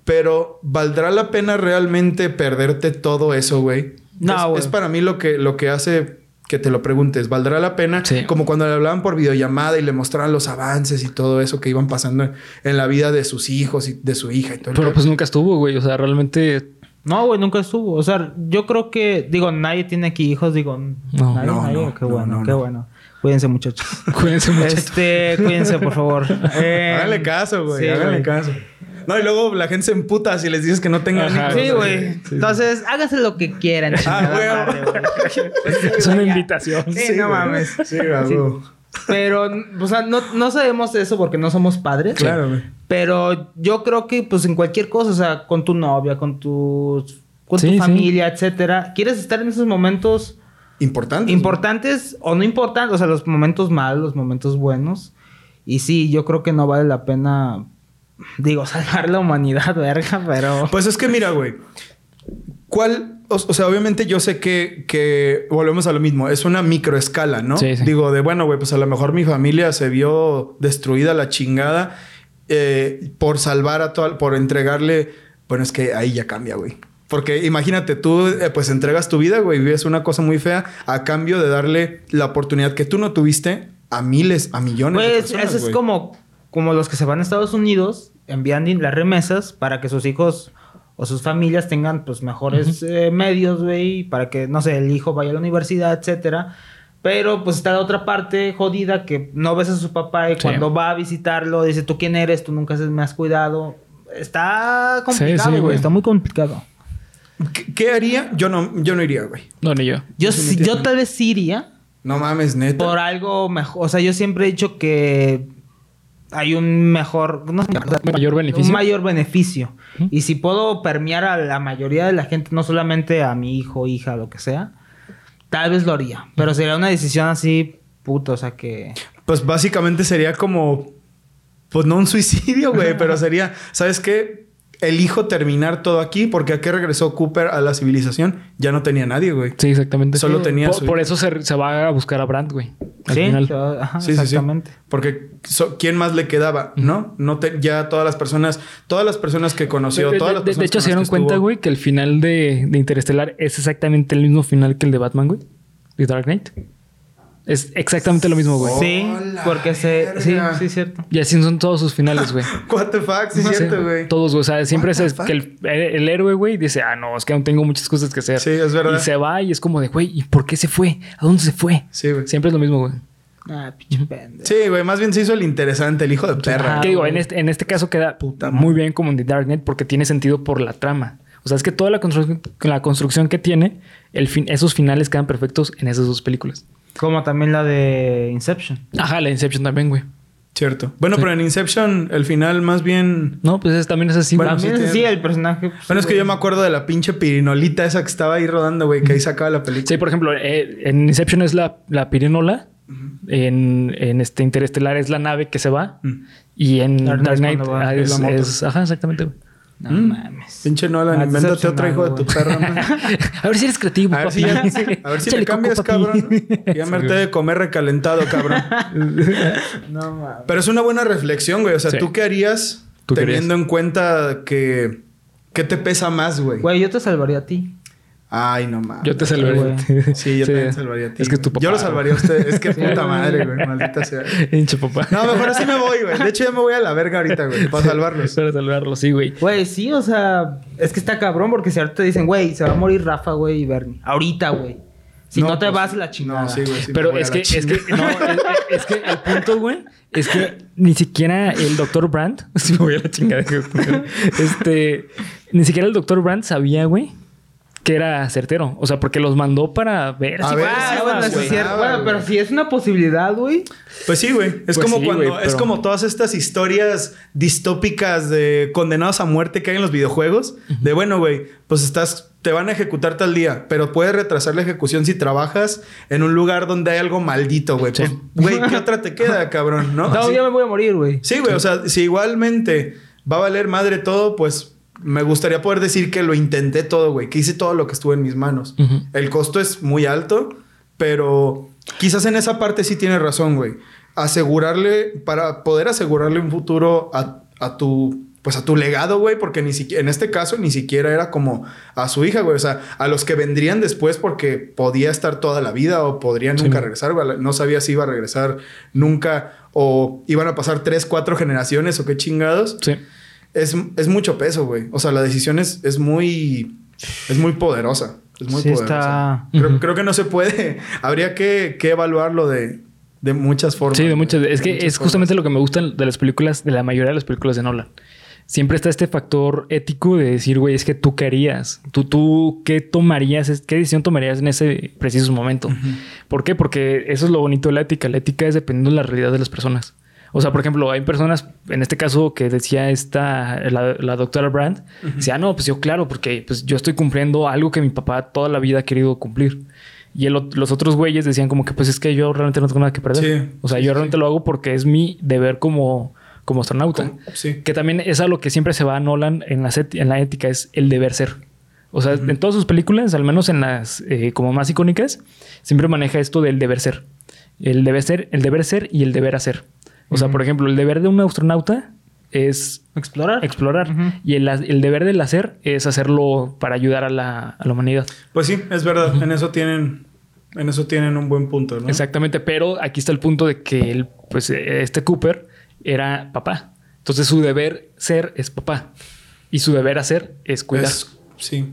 Pero ¿valdrá la pena realmente perderte todo eso, güey?
No,
es,
güey.
es para mí lo que, lo que hace que te lo preguntes. ¿Valdrá la pena?
Sí.
Como cuando le hablaban por videollamada y le mostraban los avances y todo eso que iban pasando en, en la vida de sus hijos y de su hija y todo. el
Pero
rollo.
pues nunca estuvo, güey. O sea, realmente.
No, güey, nunca estuvo. O sea, yo creo que, digo, nadie tiene aquí hijos, digo,
No.
nadie,
No,
nadie.
no,
qué
no,
bueno,
no,
qué
no.
bueno. Cuídense, muchachos. *laughs*
Cuídense mucho.
este, cuídense, por favor. *laughs* Eh,
Háganle caso, güey.
sí,
háganle
güey.
caso. No, y luego la gente se emputa si les dices que no tengan
Ajá.
Sí, güey.
Sí, sí.
Entonces, hágase lo que quieran.
Ah, güey. *laughs*
Es una invitación.
Sí, no
güey.
mames.
Sí, güey.
Pero, o sea, no, no sabemos eso porque no somos padres.
Claro, güey.
Pero yo creo que, pues, en cualquier cosa, o sea, con tu novia, con tus... Con
Sí,
tu
sí.
familia, etcétera. ¿Quieres estar en esos momentos
Importante.
importantes o no importantes? O sea, los momentos malos, los momentos buenos. Y sí, yo creo que no vale la pena... Digo, *laughs* salvar la humanidad, verga, pero...
Pues es que mira, güey. ¿Cuál? O, o sea, obviamente yo sé que, que volvemos a lo mismo. Es una microescala, ¿no?
Sí, sí.
Digo, de bueno, güey, pues a lo mejor mi familia se vio destruida la chingada eh, por salvar a toda, por entregarle. Bueno, es que ahí ya cambia, güey. Porque imagínate, tú eh, pues entregas tu vida, güey, vives una cosa muy fea a cambio de darle la oportunidad que tú no tuviste a miles, a millones de
Pues
personas.
eso es
güey.
como, como los que se van a Estados Unidos, envían las remesas para que sus hijos o sus familias tengan pues mejores eh, medios, güey, para que, no sé, el hijo vaya a la universidad, etcétera. Pero pues está la otra parte jodida que no ves a su papá y
Sí.
cuando va a visitarlo dice, ¿tú quién eres? Tú nunca me has cuidado. Está complicado,
sí,
güey.
güey.
está muy complicado.
¿Qué, qué haría? Yo no, yo no iría, güey.
No, ni yo.
Yo, sí- yo tal vez sí iría.
No mames, neta.
por algo mejor. O sea, yo siempre he dicho que hay un mejor. No sé,
Mayor beneficio.
Un mayor beneficio. Y si puedo permear a la mayoría de la gente, no solamente a mi hijo, hija, lo que sea, tal vez lo haría. Pero sería una decisión así, puto, o sea que.
Pues básicamente sería como, pues no un suicidio, güey, pero sería, ¿sabes qué? Elijo terminar todo aquí porque a qué regresó Cooper a la civilización ya no tenía nadie, güey.
Sí, exactamente.
Solo tenía
Por,
su
por
hija.
eso se, se va a buscar a Brandt, güey. Al
sí,
final.
se va- ajá,
Sí, sí, sí.
exactamente.
Porque so- ¿quién más le quedaba? ¿No? No te- ya todas las personas, todas las personas que conoció,
De,
todas
de-
las
de- de
personas
hecho,
con
se dieron cuenta,
estuvo-
güey, que el final de, de Interestelar es exactamente el mismo final que el de Batman, güey. De Dark Knight. Es exactamente lo mismo, güey.
Sí, porque se... Sí, sí, cierto.
Y así son todos sus finales, güey. *laughs*
What the fuck, sí,
Sí.
cierto, güey.
Todos, güey. O sea, siempre es
fuck?
que el, el héroe, güey, dice, ah, no, es que aún tengo muchas cosas que hacer.
Sí, es verdad.
Y se va y es como de, güey, ¿y por qué se fue? ¿A dónde se fue?
Sí, güey.
Siempre es lo mismo, güey.
Ah, pinche pendejo.
Sí, güey, más bien se hizo el interesante, el hijo de perra.
Ah,
que digo, en este, en este caso queda
Puta
muy bien como en The Dark Knight porque tiene sentido por la trama. O sea, es que toda la, constru- la construcción que tiene, el fin, esos finales quedan perfectos en esas dos películas.
Como también la de Inception.
Ajá, la Inception también, güey.
Cierto. Bueno, pero en Inception, el final más bien.
No, pues es- también es así,
Bueno.
También
sí
sí,
tiene-
el personaje... pues,
Bueno, es que
güey.
yo me acuerdo de la pinche pirinolita esa que estaba ahí rodando, güey, que ahí sacaba la película.
Sí, por ejemplo, eh, en Inception es la, la pirinola. En, en este Interestelar es la nave que se va. Y en
Dark Knight
ah, es,
la moto.
es- Ajá, exactamente, güey.
No
Mm.
mames.
Pinche Nolan, invéntate otro hijo de tu man. *laughs*
A ver si eres creativo,
A ver si, ya, a ver si *laughs*
Échale
le cambias, cabrón. Ya me harté de comer recalentado, cabrón. *laughs*
No mames.
Pero es una buena reflexión, güey. O sea,
Sí.
¿tú qué harías
¿Tú qué
teniendo en cuenta que... ¿Qué te pesa más, güey?
Güey, yo te salvaría a ti.
Ay, no mames.
Yo te salvaría.
güey.
Sí, yo también salvaría a ti.
Es que tu papá.
Yo lo salvaría a usted. Es que *laughs* puta madre, güey. Maldita sea.
Hinche papá.
No, mejor así me voy, güey. De hecho, ya me voy a la verga ahorita, güey. Para salvarlos.
Para salvarlo, sí, güey.
Güey, sí, o sea, es que está cabrón porque si ahorita te dicen, güey, se va a morir Rafa, güey, y Bernie. Ahorita, güey. Si no, te
pues,
vas la chingada.
No, sí, güey. sí
Pero es que, es que, no, es, es que el punto, güey, es que ni siquiera el doctor Brandt, *laughs* si me voy a la chingada, este, ni siquiera el doctor Brandt sabía, güey, que era certero. O sea, porque los mandó para ver
A
si
ver,
Ah,
sí,
bueno, eso es cierto. Bueno, pero si es una posibilidad, güey.
Pues sí, güey. Es
Pues
como
sí,
cuando es como todas estas historias distópicas de condenados a muerte que hay en los videojuegos. De bueno, güey, pues estás, te van a ejecutar tal día, pero puedes retrasar la ejecución si trabajas en un lugar donde hay algo maldito, güey.
Sí.
Pues, güey, ¿qué otra te queda, cabrón? No,
No,
Así-
me voy a morir, güey.
Sí, güey. O sea, si igualmente va a valer madre todo, pues me gustaría poder decir que lo intenté todo, güey. Que hice todo lo que estuvo en mis manos.
Ujú.
El costo es muy alto, pero quizás en esa parte sí tienes razón, güey. Asegurarle, para poder asegurarle un futuro a, a tu, pues a tu legado, güey, porque ni siquiera, en este caso ni siquiera era como a su hija, güey. O sea, a los que vendrían después porque podía estar toda la vida o podría nunca
Sí.
regresar, güey. No sabía si iba a regresar nunca o iban a pasar tres, cuatro generaciones o qué chingados.
Sí.
Es, es mucho peso, güey. O sea, la decisión es, es muy... Es muy poderosa. Es muy
Sí
poderosa.
está-
Creo, que no se puede... *laughs* Habría que, que evaluarlo de, de muchas formas.
Sí, de muchas. Es que
muchas
es justamente lo que me gusta de las películas, de la mayoría de las películas de Nolan. Siempre está este factor ético de decir, güey, es que tú qué harías. Tú, tú, ¿qué tomarías? ¿Qué decisión tomarías en ese preciso momento? ¿Por qué? Porque eso es lo bonito de la ética. La ética es dependiendo de la realidad de las personas. O sea, por ejemplo, hay personas, en este caso que decía esta, la, la doctora Brandt, decía, "Ah, no, pues yo claro, porque pues yo estoy cumpliendo algo que mi papá toda la vida ha querido cumplir. Y el los otros güeyes decían como que pues es que yo realmente no tengo nada que perder.
Sí,
o sea,
sí,
yo
sí,
realmente lo hago porque es mi deber como, como astronauta.
Como-.
Que también es a lo que siempre se va a Nolan en la, set- en la ética, es el deber ser. O sea, en todas sus películas, al menos en las eh, como más icónicas, siempre maneja esto del deber ser. El deber ser, el deber ser y el deber hacer. O sea, por ejemplo, el deber de un astronauta es
Explorar.
explorar y el, el deber del hacer es hacerlo para ayudar a la, a la humanidad.
Pues sí, es verdad. En eso tienen... En eso tienen un buen punto, ¿no?
Exactamente, pero aquí está el punto de que el, pues, eh, este Cooper era papá. Entonces su deber ser es papá y su deber hacer es cuidar.
Es- sí.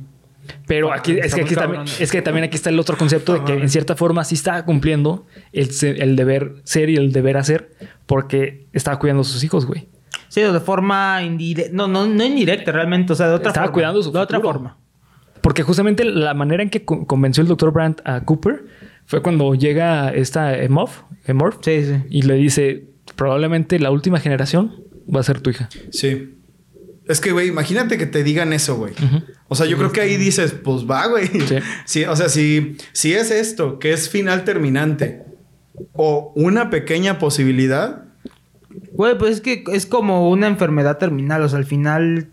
Pero aquí
Está
es que aquí también,
cabrón.
es que también aquí está el otro concepto de que en cierta forma sí estaba cumpliendo el, deber ser y el deber hacer porque estaba cuidando a sus hijos, güey.
Sí, de forma indirecta. No, no, no indirecta realmente. O sea, de otra
Estaba
forma.
cuidando su
De otra forma.
Porque justamente la manera en que co- convenció el doctor Brandt a Cooper fue cuando llega esta Emorph, Emorph
Sí, sí.
y le dice, probablemente la última generación va a ser tu hija.
Sí. Es que, güey, imagínate que te digan eso, güey. O sea, yo creo que ahí dices, pues va, güey.
Sí. *laughs*
Sí, o sea, si, si es esto, que es final terminante, o una pequeña posibilidad,
Güey, pues es que es como una enfermedad terminal. O sea, al final,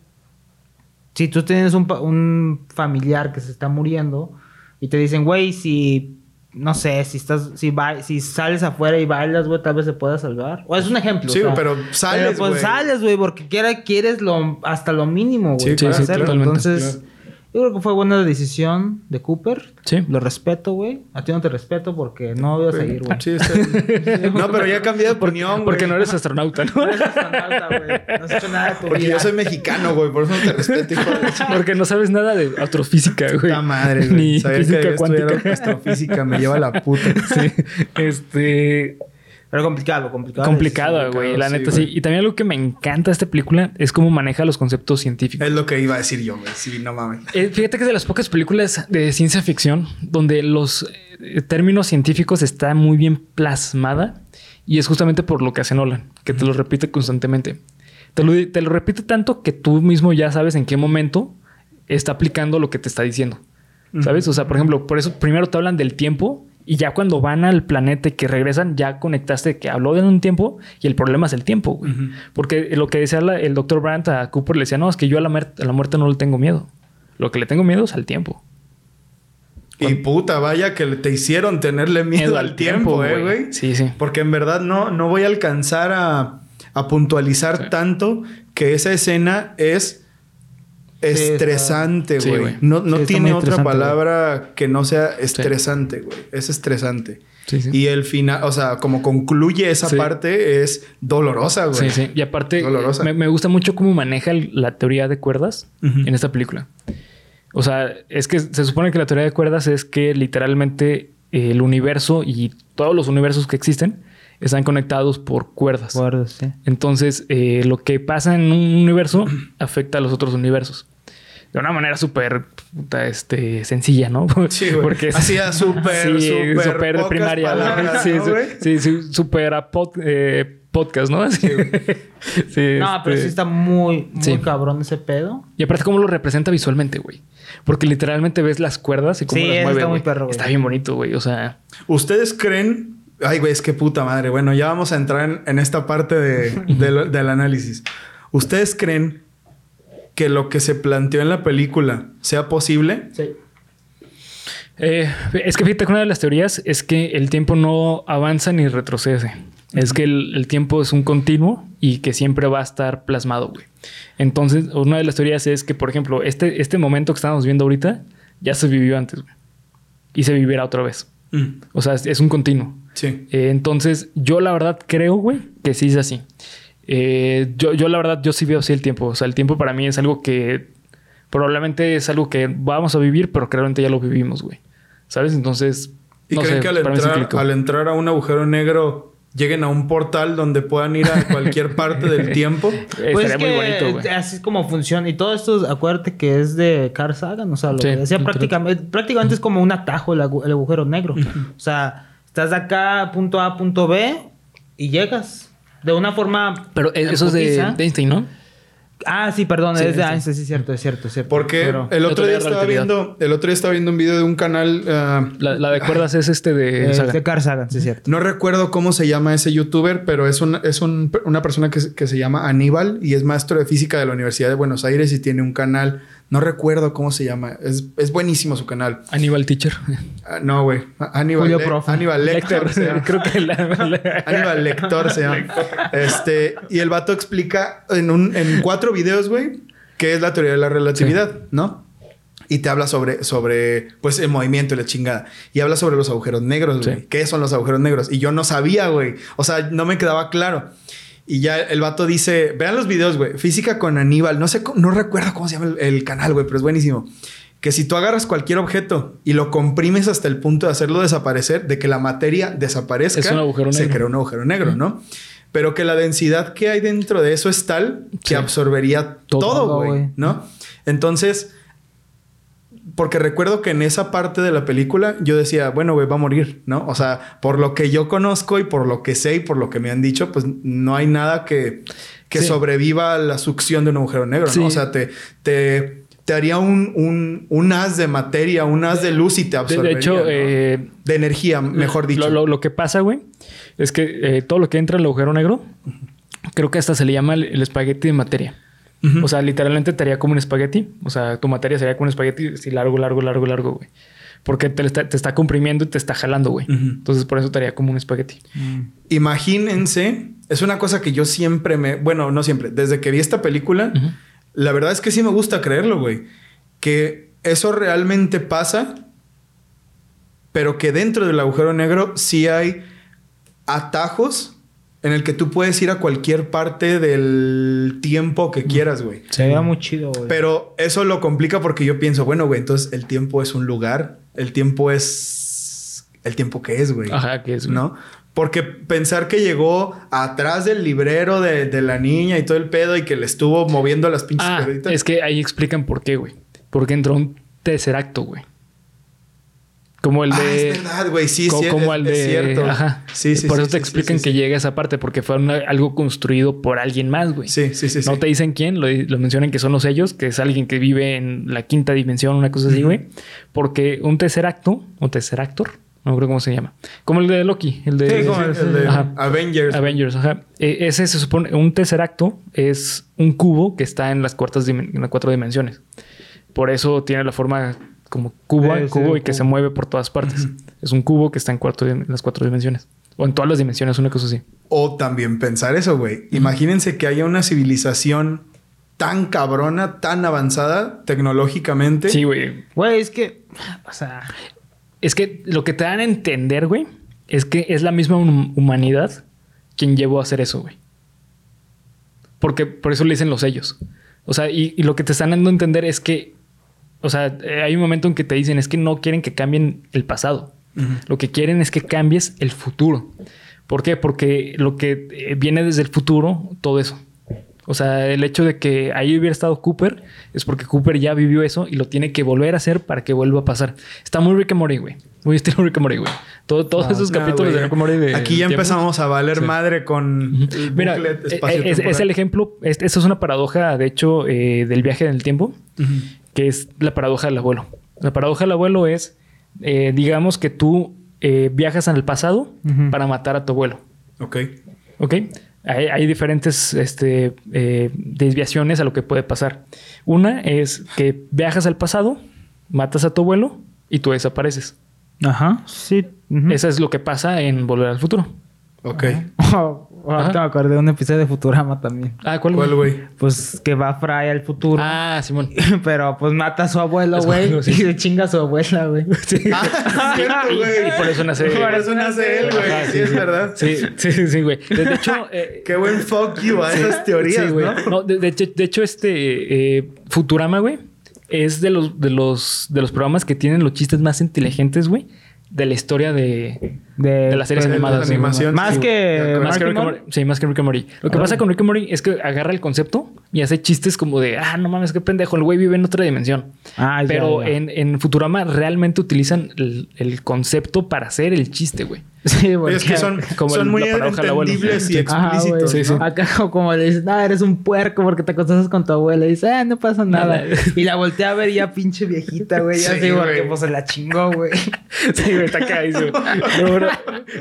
si tú tienes un, un familiar que se está muriendo y te dicen, güey, si, no sé, si estás, si, ba- si sales afuera y bailas, güey, tal vez se pueda salvar. O es un ejemplo.
Sí,
o sea,
pero sales,
pues
güey.
sales, güey, porque quiera, quieres lo, hasta lo mínimo, güey.
Sí,
Entonces, Yo creo que fue buena decisión de Cooper.
Sí.
Lo respeto, güey. A ti no te respeto porque no voy a seguir, güey.
Sí, bien. *laughs* No, pero ya cambié de opinión, güey.
Porque no eres astronauta, ¿no? *laughs*
No eres astronauta, güey. No has hecho nada de tu
Porque
vida.
yo soy mexicano, güey. Por eso no te respeto, hijo de la
Porque no sabes nada de astrofísica, güey.
puta madre, güey.
Ni
que
física
estudiado
cuántica.
astrofísica. Me lleva la puta. *laughs*
Sí. Este.
Pero complicado, complicado.
Complicado,
güey. La
sí,
neta, sí. Y también algo que me encanta de esta película es cómo maneja los conceptos científicos.
Es lo que iba a decir yo, güey. Sí, no mames.
Eh, fíjate que es de las pocas películas de ciencia ficción donde los eh, términos científicos están muy bien plasmada y es justamente por lo que hace Nolan, que te lo repite constantemente. Te lo, te lo repite tanto que tú mismo ya sabes en qué momento está aplicando lo que te está diciendo. ¿Sabes? O sea, por ejemplo, por eso primero te hablan del tiempo y ya cuando van al planeta y que regresan, ya conectaste que habló de un tiempo y el problema es el tiempo, güey. Porque lo que decía la- el doctor Brandt a Cooper le decía, no, es que yo a la, a la muerte no le tengo miedo. Lo que le tengo miedo es al tiempo.
Y puta, vaya que te hicieron tenerle miedo, al tiempo, eh, güey.
Sí, sí.
Porque en verdad no, no voy a alcanzar a, a puntualizar
Sí.
tanto que esa escena es estresante, güey. no no
Sí,
tiene otra palabra que no sea estresante, güey. Es estresante.
Sí, sí.
Y el final, o sea, como concluye esa
Sí.
parte es dolorosa, güey.
Sí, sí. Y aparte,
Dolorosa.
me, me gusta mucho cómo maneja la teoría de cuerdas en esta película. O sea, es que se supone que la teoría de cuerdas es que literalmente eh, el universo y todos los universos que existen están conectados por cuerdas.
Guarda, sí.
Entonces, eh, lo que pasa en un universo afecta a los otros universos. De una manera súper puta, este, sencilla, ¿no? *laughs*
Sí, güey.
Porque es-
Hacía súper, *laughs*
Sí,
súper
súper de primaria.
palabras,
sí,
¿no,
sí,
güey?
sí, sí, súper a pod- eh, podcast, ¿no? *laughs* Así. Sí,
No, pero
este,
sí está muy, muy
sí.
cabrón ese pedo.
Y aparte, cómo lo representa visualmente, güey. Porque literalmente ves las cuerdas y cómo
Sí,
las mueve.
está muy perro, güey.
Está bien bonito, güey. O sea,
¿Ustedes creen? Ay, güey, es que puta madre. Bueno, ya vamos a entrar en, en esta parte de- del análisis. ¿Ustedes creen que lo que se planteó en la película sea posible?
Sí.
eh, es que fíjate que una de las teorías es que el tiempo no avanza ni retrocede. Es que el, el tiempo es un continuo y que siempre va a estar plasmado, güey. Entonces, una de las teorías es que, por ejemplo, este, este momento que estamos viendo ahorita ya se vivió antes, güey. Y se vivirá otra vez.
Mm,
O sea, es, es un continuo.
sí.
Eh, entonces, yo la verdad creo, güey, que sí es así. Eh, yo, yo la verdad, yo sí veo así el tiempo. O sea, el tiempo para mí es algo que probablemente es algo que vamos a vivir, pero que realmente ya lo vivimos, güey. ¿Sabes? Entonces,
¿Y
no
creen
sé,
que al entrar, al entrar a un agujero negro lleguen a un portal donde puedan ir a *laughs* cualquier parte del tiempo?
Eh,
Pues
estaría
es
muy
que
bonito, güey.
así es como funciona. Y todo esto, acuérdate que es de Carl Sagan. O sea, lo
Sí,
que decía prácticamente, prácticamente es como un atajo el, agu- el agujero negro. O sea, estás de acá, punto A, punto B, y llegas. De una forma.
Pero eh, eso es de, Einstein, ¿no?
Ah, sí, perdón,
Sí,
es de. Einstein, sí, cierto, es cierto, es cierto.
Porque
Pero-
el otro día estaba viendo, el otro día estaba viendo un video de un canal, ah,
La, la de cuerdas es este de
eh, es
Sagan.
de Carl Sagan, sí, es cierto.
no recuerdo cómo se llama ese youtuber, pero es, un- es un- una persona que, se- que se llama Aníbal y es maestro de física de la Universidad de Buenos Aires y tiene un canal, no recuerdo cómo se llama, es, es buenísimo su canal.
Aníbal Teacher.
Ah, no, güey, Aníbal,
Julio
Le-
Profe.
Aníbal Lector. se llama. *laughs*
Creo que la, la-
Aníbal Lector se llama. Este, y el vato explica en, un, en cuatro videos, güey, qué es la teoría de la relatividad, ¿no? Y te habla sobre, sobre, pues, el movimiento y la chingada. Y habla sobre los agujeros negros, güey.
Sí.
¿Qué son los agujeros negros? Y yo no sabía, güey. O sea, no me quedaba claro. Y ya el vato dice, vean los videos, güey. Física con Aníbal. No sé, cómo- no recuerdo cómo se llama el, el canal, güey, pero es buenísimo. Que si tú agarras cualquier objeto y lo comprimes hasta el punto de hacerlo desaparecer, de que la materia desaparezca,
Es un agujero
se crea un agujero negro, ¿no? Pero que la densidad que hay dentro de eso es tal que
Sí.
absorbería
Todo,
güey. ¿no? Entonces, porque recuerdo que en esa parte de la película yo decía, bueno, güey, va a morir, ¿no? O sea, por lo que yo conozco y por lo que sé y por lo que me han dicho, pues no hay nada que, que
Sí.
sobreviva a la succión de un agujero negro, ¿no? O sea, te, te, te haría un, un, un haz de materia, un haz de luz y te absorbería.
de hecho,
¿no?
eh,
de energía, mejor dicho.
Lo, lo- lo que pasa, güey, es que eh, todo lo que entra en el agujero negro, creo que hasta se le llama el, el espagueti de materia. O sea, literalmente te haría como un espagueti. O sea, tu materia sería como un espagueti así largo, largo, largo, largo, güey. Porque te, está, te está comprimiendo y te está jalando, güey. Entonces, por eso te haría como un espagueti.
Imagínense, es una cosa que yo siempre me, bueno, no siempre, desde que vi esta película, la verdad es que sí me gusta creerlo, güey, que eso realmente pasa, pero que dentro del agujero negro sí hay atajos en el que tú puedes ir a cualquier parte del tiempo que quieras, güey.
Se veía muy chido, güey.
Pero eso lo complica porque yo pienso, bueno, güey, entonces el tiempo es un lugar, el tiempo es el tiempo que es, güey.
Ajá, que es. güey.
¿No? Porque pensar que llegó atrás del librero de, de la niña y todo el pedo y que le estuvo moviendo las pinches
Ah,
piedritas.
es que ahí explican por qué, güey. Porque entró un terceracto, güey. Como el
Ah,
de.
es verdad, güey. Sí,
co-
sí,
como
es,
el
es
de.
cierto.
Ajá.
Sí, sí,
Por
sí,
eso te explican que llega esa parte, porque fue una- algo construido por alguien más, güey.
Sí, sí, sí.
no te dicen quién, lo, lo mencionan que son los ellos, que es alguien que vive en la quinta dimensión, una cosa así, güey. Porque un tercer acto, o tercer actor, no creo cómo se llama. Como el de Loki, el de,
Sí, como el-
el de
Ajá.
Avengers.
Avengers, ajá. Eh, ese se supone, un tercer acto es un cubo que está en las cuartas en las cuatro dimensiones. Por eso tiene la forma como cubo,
Sí, sí,
cubo y que
cubo.
se mueve por todas partes. Es un cubo que está en, cuarto, en las cuatro dimensiones. O en todas las dimensiones, una cosa así.
O también pensar eso, güey. Imagínense que haya una civilización tan cabrona, tan avanzada tecnológicamente.
Sí, güey.
Güey, es que. O sea.
Es que lo que te dan a entender, güey, es que es la misma hum- humanidad quien llevó a hacer eso, güey. Porque por eso le dicen los sellos. O sea, y, y lo que te están dando a entender es que, o sea, eh, hay un momento en que te dicen es que no quieren que cambien el pasado. Lo que quieren es que cambies el futuro. ¿Por qué? Porque lo que eh, viene desde el futuro, todo eso. O sea, el hecho de que ahí hubiera estado Cooper es porque Cooper ya vivió eso y lo tiene que volver a hacer para que vuelva a pasar. Está muy Rick and Morty, güey. Muy estilo Rick and Morty, güey. Todo- todos
Ah,
esos
Nah,
capítulos de Rick and Morty de
Aquí ya
tiempo.
empezamos a valer
Sí.
madre con el
Mira, eh, es, es el ejemplo, es- eso es una paradoja, de hecho, eh, del viaje en el tiempo, que es la paradoja del abuelo. La paradoja del abuelo es, eh, digamos que tú eh, viajas al pasado
Ujú.
para matar a tu abuelo.
Ok.
¿Ok? Hay, hay diferentes este, eh, desviaciones a lo que puede pasar. Una es que viajas al pasado, matas a tu abuelo y tú desapareces.
Ajá. Sí.
Eso es lo que pasa en Volver al Futuro.
Ok. *laughs*
ahorita me acordé de un episodio de Futurama también.
Ah, ¿cuál?
¿Cuál, güey?
Pues que va Fry al futuro.
Ah, Simón. *laughs*
Pero pues mata a su abuelo,
A
güey.
sí.
Y se chinga a su abuela, güey. *laughs*
Ah, es *laughs* cierto,
Y-
güey.
y por eso nace-
Por eso nace él, güey. Sí, es verdad.
Sí, sí, sí, sí, güey. De, de hecho, eh,
Qué buen fuck you a esas teorías,
sí, güey.
¿no?
No, de, de hecho, de hecho, este eh, Futurama, güey, es de los, de los de los programas que tienen los chistes más inteligentes, güey, de la historia de, de las series
de
animadas. güey.
animaciones.
Más
Sí,
que
de.
Más que
Rick and
Morty. Sí, más que Rick and Morty. Lo que
Ah.
pasa con Rick and Morty es que agarra el concepto y hace chistes como de, ah, no mames, qué pendejo, el güey vive en otra dimensión.
Ah,
Pero
ya.
En, en Futurama realmente utilizan el, el concepto para hacer el chiste, güey. *laughs*
Sí, güey.
Es que son, *laughs*
como
son
el-
muy entendibles y explícitos,
güey.
Sí, sí.
¿no?
Acá como le dices, ah, eres un puerco porque te acostaste con tu abuela. Y dice, ah, no pasa nada.
Nada. *laughs*
Y la volteé a ver ya pinche viejita, güey. Ya
Sí,
sí, porque pues se la chingó, güey.
Sí, güey, está cagadísimo.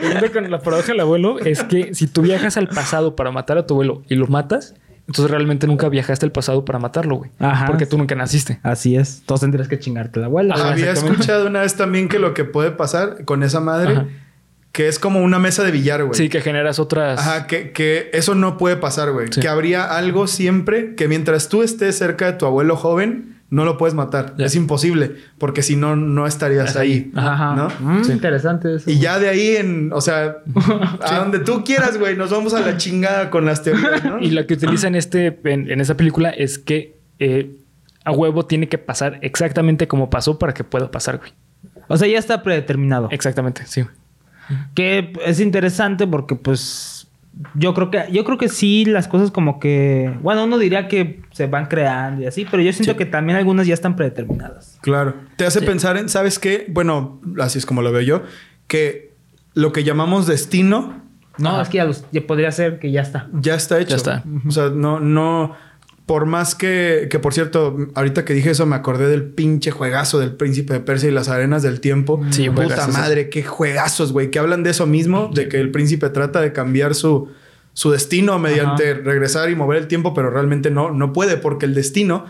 Pero con la paradoja del abuelo es que si tú viajas al pasado para matar a tu abuelo y lo matas, entonces realmente nunca viajaste al pasado para matarlo, güey.
Ajá.
Porque tú nunca naciste.
Así es. Entonces tendrías que chingarte la abuela.
Ajá.
Había escuchado una vez también que lo que puede pasar con esa madre,
Ajá.
que es como una mesa de billar, güey.
Sí, que generas otras.
Ajá, que, que eso no puede pasar, güey.
Sí.
Que habría algo siempre que mientras tú estés cerca de tu abuelo joven, no lo puedes matar. Es imposible, porque si no, no estarías ahí.
Ajá.
¿No?
Mm,
Sí.
Interesante eso.
Y ya de ahí en, o sea, *laughs* a donde tú quieras, güey, nos vamos a la chingada con las teorías, ¿no? *laughs*
Y lo que utilizan este, en, en esa película es que eh, a huevo tiene que pasar exactamente como pasó para que pueda pasar, güey.
O sea, ya está predeterminado.
Exactamente, sí.
Que es interesante porque, pues, yo creo que, yo creo que sí, las cosas como que, bueno, uno diría que se van creando y así, pero yo siento
Sí.
que también algunas ya están predeterminadas.
Claro. Te hace pensar en, ¿sabes qué? Bueno, así es como lo veo yo, que lo que llamamos destino
No,
Ajá.
es que ya, los- ya podría ser que ya está.
ya está hecho.
Ya está.
O sea, no, no. Por más que, que, por cierto, ahorita que dije eso, me acordé del pinche juegazo del Príncipe de Persia y las arenas del tiempo.
Sí,
puta
juegazos.
madre, qué juegazos, güey. Que hablan de eso mismo, de que el príncipe trata de cambiar su, su destino mediante regresar y mover el tiempo, pero realmente no, no puede, porque el destino,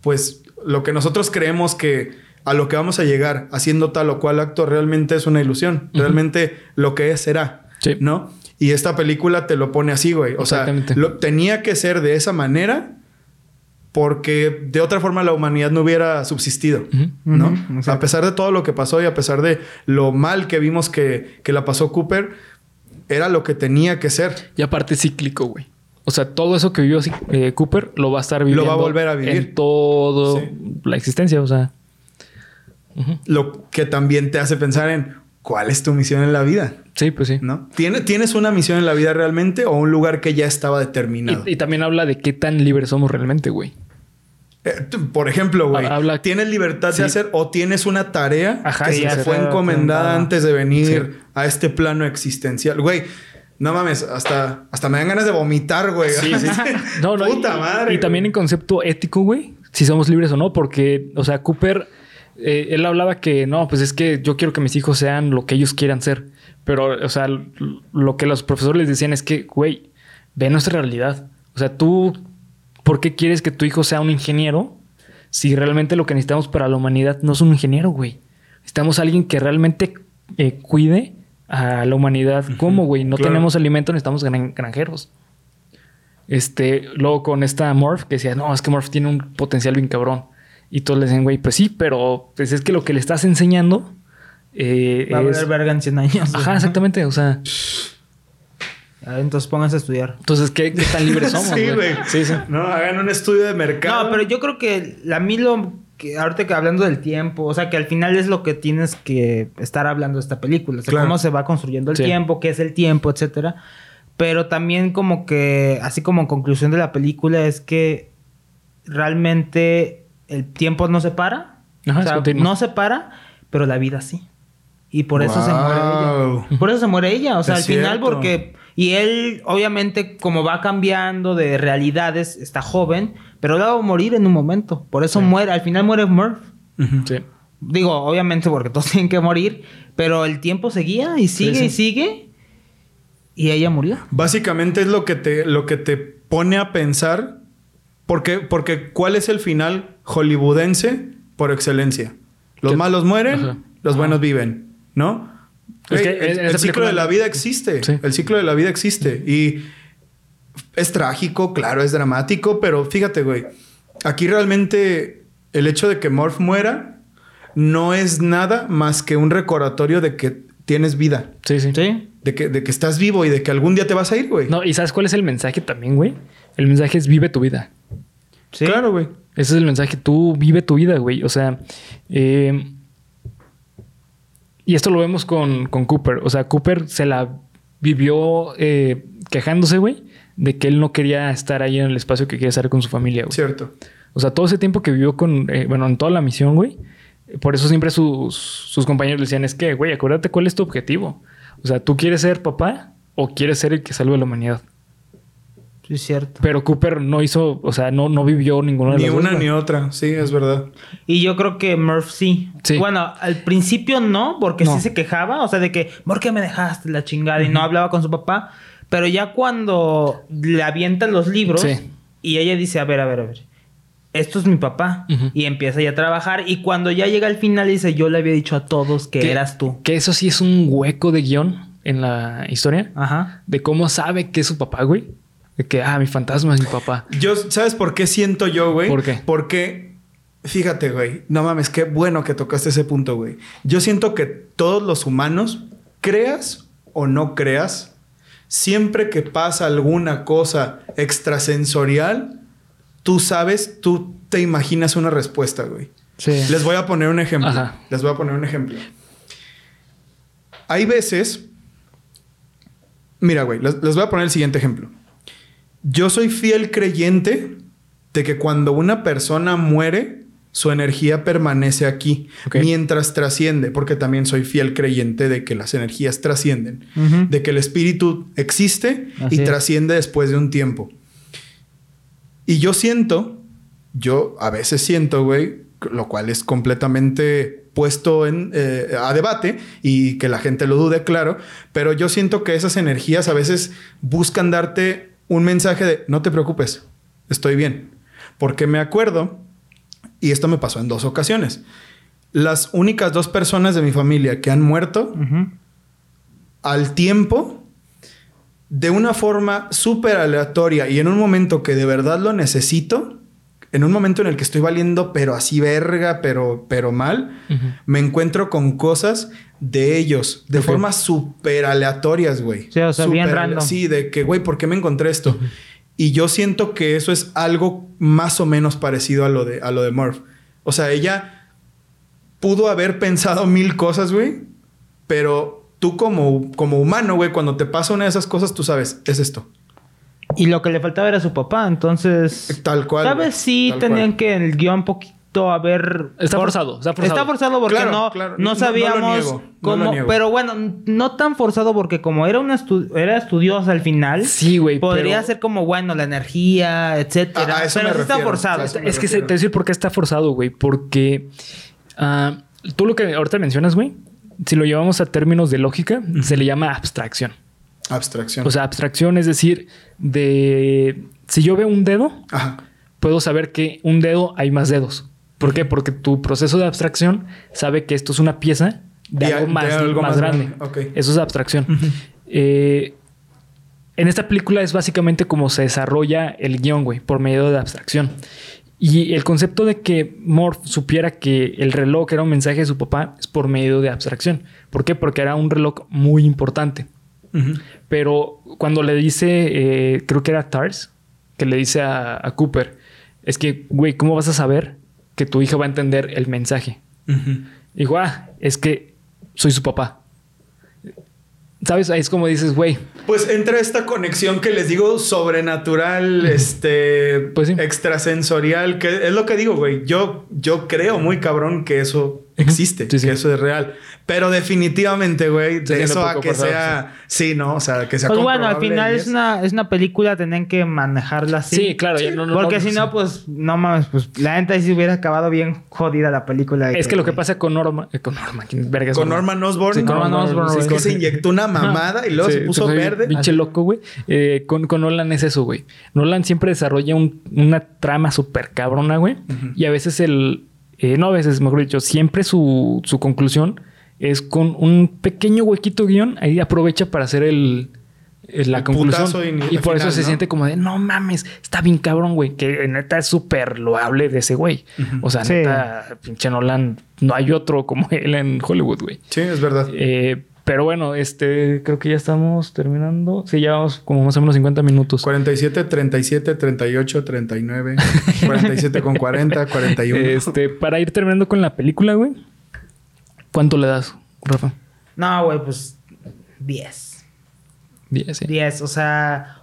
pues lo que nosotros creemos que a lo que vamos a llegar haciendo tal o cual acto realmente es una ilusión. Realmente lo que es será.
Sí.
¿No? Y esta película te lo pone así, güey. O sea, lo, tenía que ser de esa manera porque de otra forma la humanidad no hubiera subsistido. ¿no? A pesar de todo lo que pasó y a pesar de lo mal que vimos que, que la pasó Cooper, era lo que tenía que ser.
Y aparte cíclico, güey. O sea, todo eso que vivió eh, Cooper lo va a estar viviendo.
va a volver a vivir.
En todo
Sí.
la existencia, o sea.
Lo que también te hace pensar en cuál es tu misión en la vida,
Sí, pues sí.
¿no? ¿Tienes, ¿Tienes una misión en la vida realmente o un lugar que ya estaba determinado?
Y, y también habla de qué tan libres somos realmente, güey.
Eh, por ejemplo, güey,
Habla-
¿tienes libertad
Sí.
de hacer o tienes una tarea
Ajá,
que
hacer-
fue encomendada antes de venir a este plano existencial? Güey, no mames, hasta, hasta me dan ganas de vomitar, güey.
Sí, sí. *laughs* No, no,
Puta
y,
madre.
Y también en concepto ético, güey, si somos libres o no, porque, o sea, Cooper, eh, él hablaba que no, pues es que yo quiero que mis hijos sean lo que ellos quieran ser. Pero, o sea, lo que los profesores les decían es que, güey, ve nuestra realidad. O sea, tú, ¿por qué quieres que tu hijo sea un ingeniero si realmente lo que necesitamos para la humanidad no es un ingeniero, güey? Necesitamos a alguien que realmente eh, cuide a la humanidad. ¿Cómo, güey? No
claro.
tenemos alimento, necesitamos gran- granjeros. Este, luego con esta Morph que decía, no, es que Morph tiene un potencial bien cabrón. Y todos le decían, güey, pues sí, pero pues es que lo que le estás enseñando eh,
Va a
es-
valer verga en 100 años.
Ajá, exactamente. O sea,
Entonces pónganse a estudiar.
entonces, ¿qué, qué tan libres *laughs* somos?
Sí, güey.
Sí, sí.
No, hagan un estudio de mercado.
No, pero yo creo que a mí lo que ahorita que hablando del tiempo, o sea, que al final es lo que tienes que estar hablando de esta película, o sea,
Claro.
cómo se va construyendo el
Sí.
tiempo, qué es el tiempo, etcétera. Pero también como que así como en conclusión de la película es que realmente el tiempo no se para,
Ajá,
o sea, no se para, pero la vida sí. Y por eso se muere
Wow.
ella. Por eso se muere ella. O sea,
Es
al final,
cierto.
porque. Y él, obviamente, como va cambiando de realidades, está joven, pero va a morir en un momento. Por eso muere. Al final muere Murph.
Sí.
Digo, obviamente, porque todos *laughs* tienen que morir. Pero el tiempo seguía y sigue
sí.
y sigue. Y ella murió.
Básicamente es lo que te, lo que te pone a pensar. Porque, porque ¿cuál es el final hollywoodense por excelencia? Los malos mueren,
Ajá.
los buenos viven, ¿no?
Es que
el, ciclo
película-
de la vida existe.
Sí.
El ciclo de la vida existe. Y es trágico, claro, es dramático, pero fíjate, güey. Aquí realmente el hecho de que Morph muera no es nada más que un recordatorio de que tienes vida.
Sí, sí.
¿Sí?
De que, de que estás vivo y de que algún día te vas a ir, güey.
No, y ¿sabes cuál es el mensaje también, güey? El mensaje es vive tu vida.
Sí.
Claro, güey.
Ese es el mensaje. Tú vive tu vida, güey. O sea, eh, y esto lo vemos con, con Cooper. O sea, Cooper se la vivió eh, quejándose, güey, de que él no quería estar ahí en el espacio que quería estar con su familia, güey.
Cierto.
O sea, todo ese tiempo que vivió con, eh, bueno, en toda la misión, güey. Por eso siempre sus, sus compañeros le decían, es que, güey, acuérdate cuál es tu objetivo. O sea, ¿tú quieres ser papá o quieres ser el que salve a la humanidad?
Sí, es cierto.
Pero Cooper no hizo, o sea, no, no vivió ninguna de
Ni
las dos,
una
güey.
ni otra. Sí, es verdad.
Y yo creo que Murph sí.
Sí.
Bueno, al principio no, porque
No.
sí se quejaba, o sea, de que, ¿por qué me dejaste la chingada? Y no hablaba con su papá. Pero ya cuando le avientan los libros
Sí.
y ella dice, a ver, a ver, a ver, esto es mi papá. Y empieza ya a trabajar. Y cuando ya llega al final dice, yo le había dicho a todos que
Que-
eras tú.
Que eso sí es un hueco de guion en la historia.
Ajá.
De cómo sabe que es su papá, güey. De que, ah, mi fantasma es mi papá.
Yo, ¿sabes por qué siento yo, güey?
¿Por qué?
Porque, fíjate, güey. No mames, qué bueno que tocaste ese punto, güey. Yo siento que todos los humanos, creas o no creas, siempre que pasa alguna cosa extrasensorial, tú sabes, tú te imaginas una respuesta, güey.
Sí.
Les voy a poner un ejemplo.
Ajá.
Les voy a poner un ejemplo. Hay veces. Mira, güey, les, les voy a poner el siguiente ejemplo. Yo soy fiel creyente de que cuando una persona muere, su energía permanece aquí mientras trasciende, porque también soy fiel creyente de que las energías trascienden, de que el espíritu existe
Así
y
es.
trasciende después de un tiempo. Y yo siento, yo a veces siento, güey, lo cual es completamente puesto en, eh, a debate y que la gente lo dude, claro, pero yo siento que esas energías a veces buscan darte un mensaje de no te preocupes, estoy bien. Porque me acuerdo, y esto me pasó en dos ocasiones, las únicas dos personas de mi familia que han muerto al tiempo de una forma súper aleatoria y en un momento que de verdad lo necesito, en un momento en el que estoy valiendo, pero así verga, pero, pero mal, me encuentro con cosas de ellos, de formas súper aleatorias, güey.
Sí, o sea, bien random.
Sí, de que, güey, ¿por qué me encontré esto? Y yo siento que eso es algo más o menos parecido a lo de, a lo de Murph. O sea, ella pudo haber pensado mil cosas, güey, pero tú como, como humano, güey, cuando te pasa una de esas cosas, tú sabes, es esto.
Y lo que le faltaba era su papá, entonces...
Tal cual.
Vez sí
tal
tenían
cual.
que en el guion poquito haber...
Está
for-
forzado, está forzado.
Está forzado porque
Claro,
no,
claro.
no
No- no lo
sabíamos
niego, no lo
cómo...
niego.
pero bueno, no tan forzado porque como era una estu- era estudiosa al final...
Sí, güey.
Podría
pero-
ser como, bueno, la energía, etcétera.
Eso
pero
me
sí está
refiero.
forzado.
A eso me
Es que se-
refiero.
te voy a decir por qué está forzado, güey. Porque ah, tú lo que ahorita mencionas, güey, si lo llevamos a términos de lógica, se le llama abstracción.
Abstracción.
O sea, abstracción es decir, de si yo veo un dedo,
Ajá.
puedo saber que un dedo hay más dedos. ¿Por qué? Porque tu proceso de abstracción sabe que esto es una pieza de,
De-
algo,
de
más,
algo
más
más
grande. Eso es abstracción. Eh, en esta película es básicamente como se desarrolla el guion, güey, por medio de abstracción. Y el concepto de que Morph supiera que el reloj era un mensaje de su papá es por medio de abstracción. ¿Por qué? Porque era un reloj muy importante. Pero cuando le dice, eh, creo que era Tars, que le dice a, a Cooper, es que, güey, ¿cómo vas a saber que tu hija va a entender el mensaje?
Ujú.
Dijo, ah, es que soy su papá. ¿Sabes? Ahí es como dices, güey,
Pues entra esta conexión que les digo sobrenatural, este,
Pues sí.
extrasensorial, que es lo que digo, güey. Yo, yo creo muy cabrón que eso existe,
Sí, sí.
que eso es real. Pero definitivamente, güey, de
siendo
eso a que
forzado,
sea, sí, no, o sea, que sea
Pues bueno, al final es una, es una película, tenían que manejarla así.
Sí, claro, ya no- no-
Porque
no-
si no, pues, no mames, pues la neta sí hubiera acabado bien jodida la película.
es que lo que pasa con Norma, eh, con Norma, ¿quién verga es
Con Norman Osborn,
Sí, con
Norman Osborn,
es que se inyectó una mamada y luego
Sí,
se puso verde.
Pinche loco, güey. Eh, con, con Nolan es eso, güey. Nolan siempre desarrolla un- una trama súper cabrona, güey. Y a veces el... eh, no a veces, mejor dicho, siempre su, su conclusión es con un pequeño huequito guion. Ahí aprovecha para hacer el... el- la
El
conclusión. Y por
final,
eso se
¿no?
siente como de, no mames, está bien cabrón, güey. Que neta es súper loable de ese güey. O sea,
Sí.
neta, pinche Nolan, no hay otro como *laughs* él en Hollywood, güey.
Sí, es verdad.
Eh, pero bueno, este, creo que ya estamos terminando. Sí, ya vamos como más o menos 50 minutos.
47, 37, 38, 39, 47 con 40, 41.
Este, para ir terminando con la película, güey. ¿Cuánto le das, Rafa?
No, güey, pues 10.
10, sí.
10, o sea,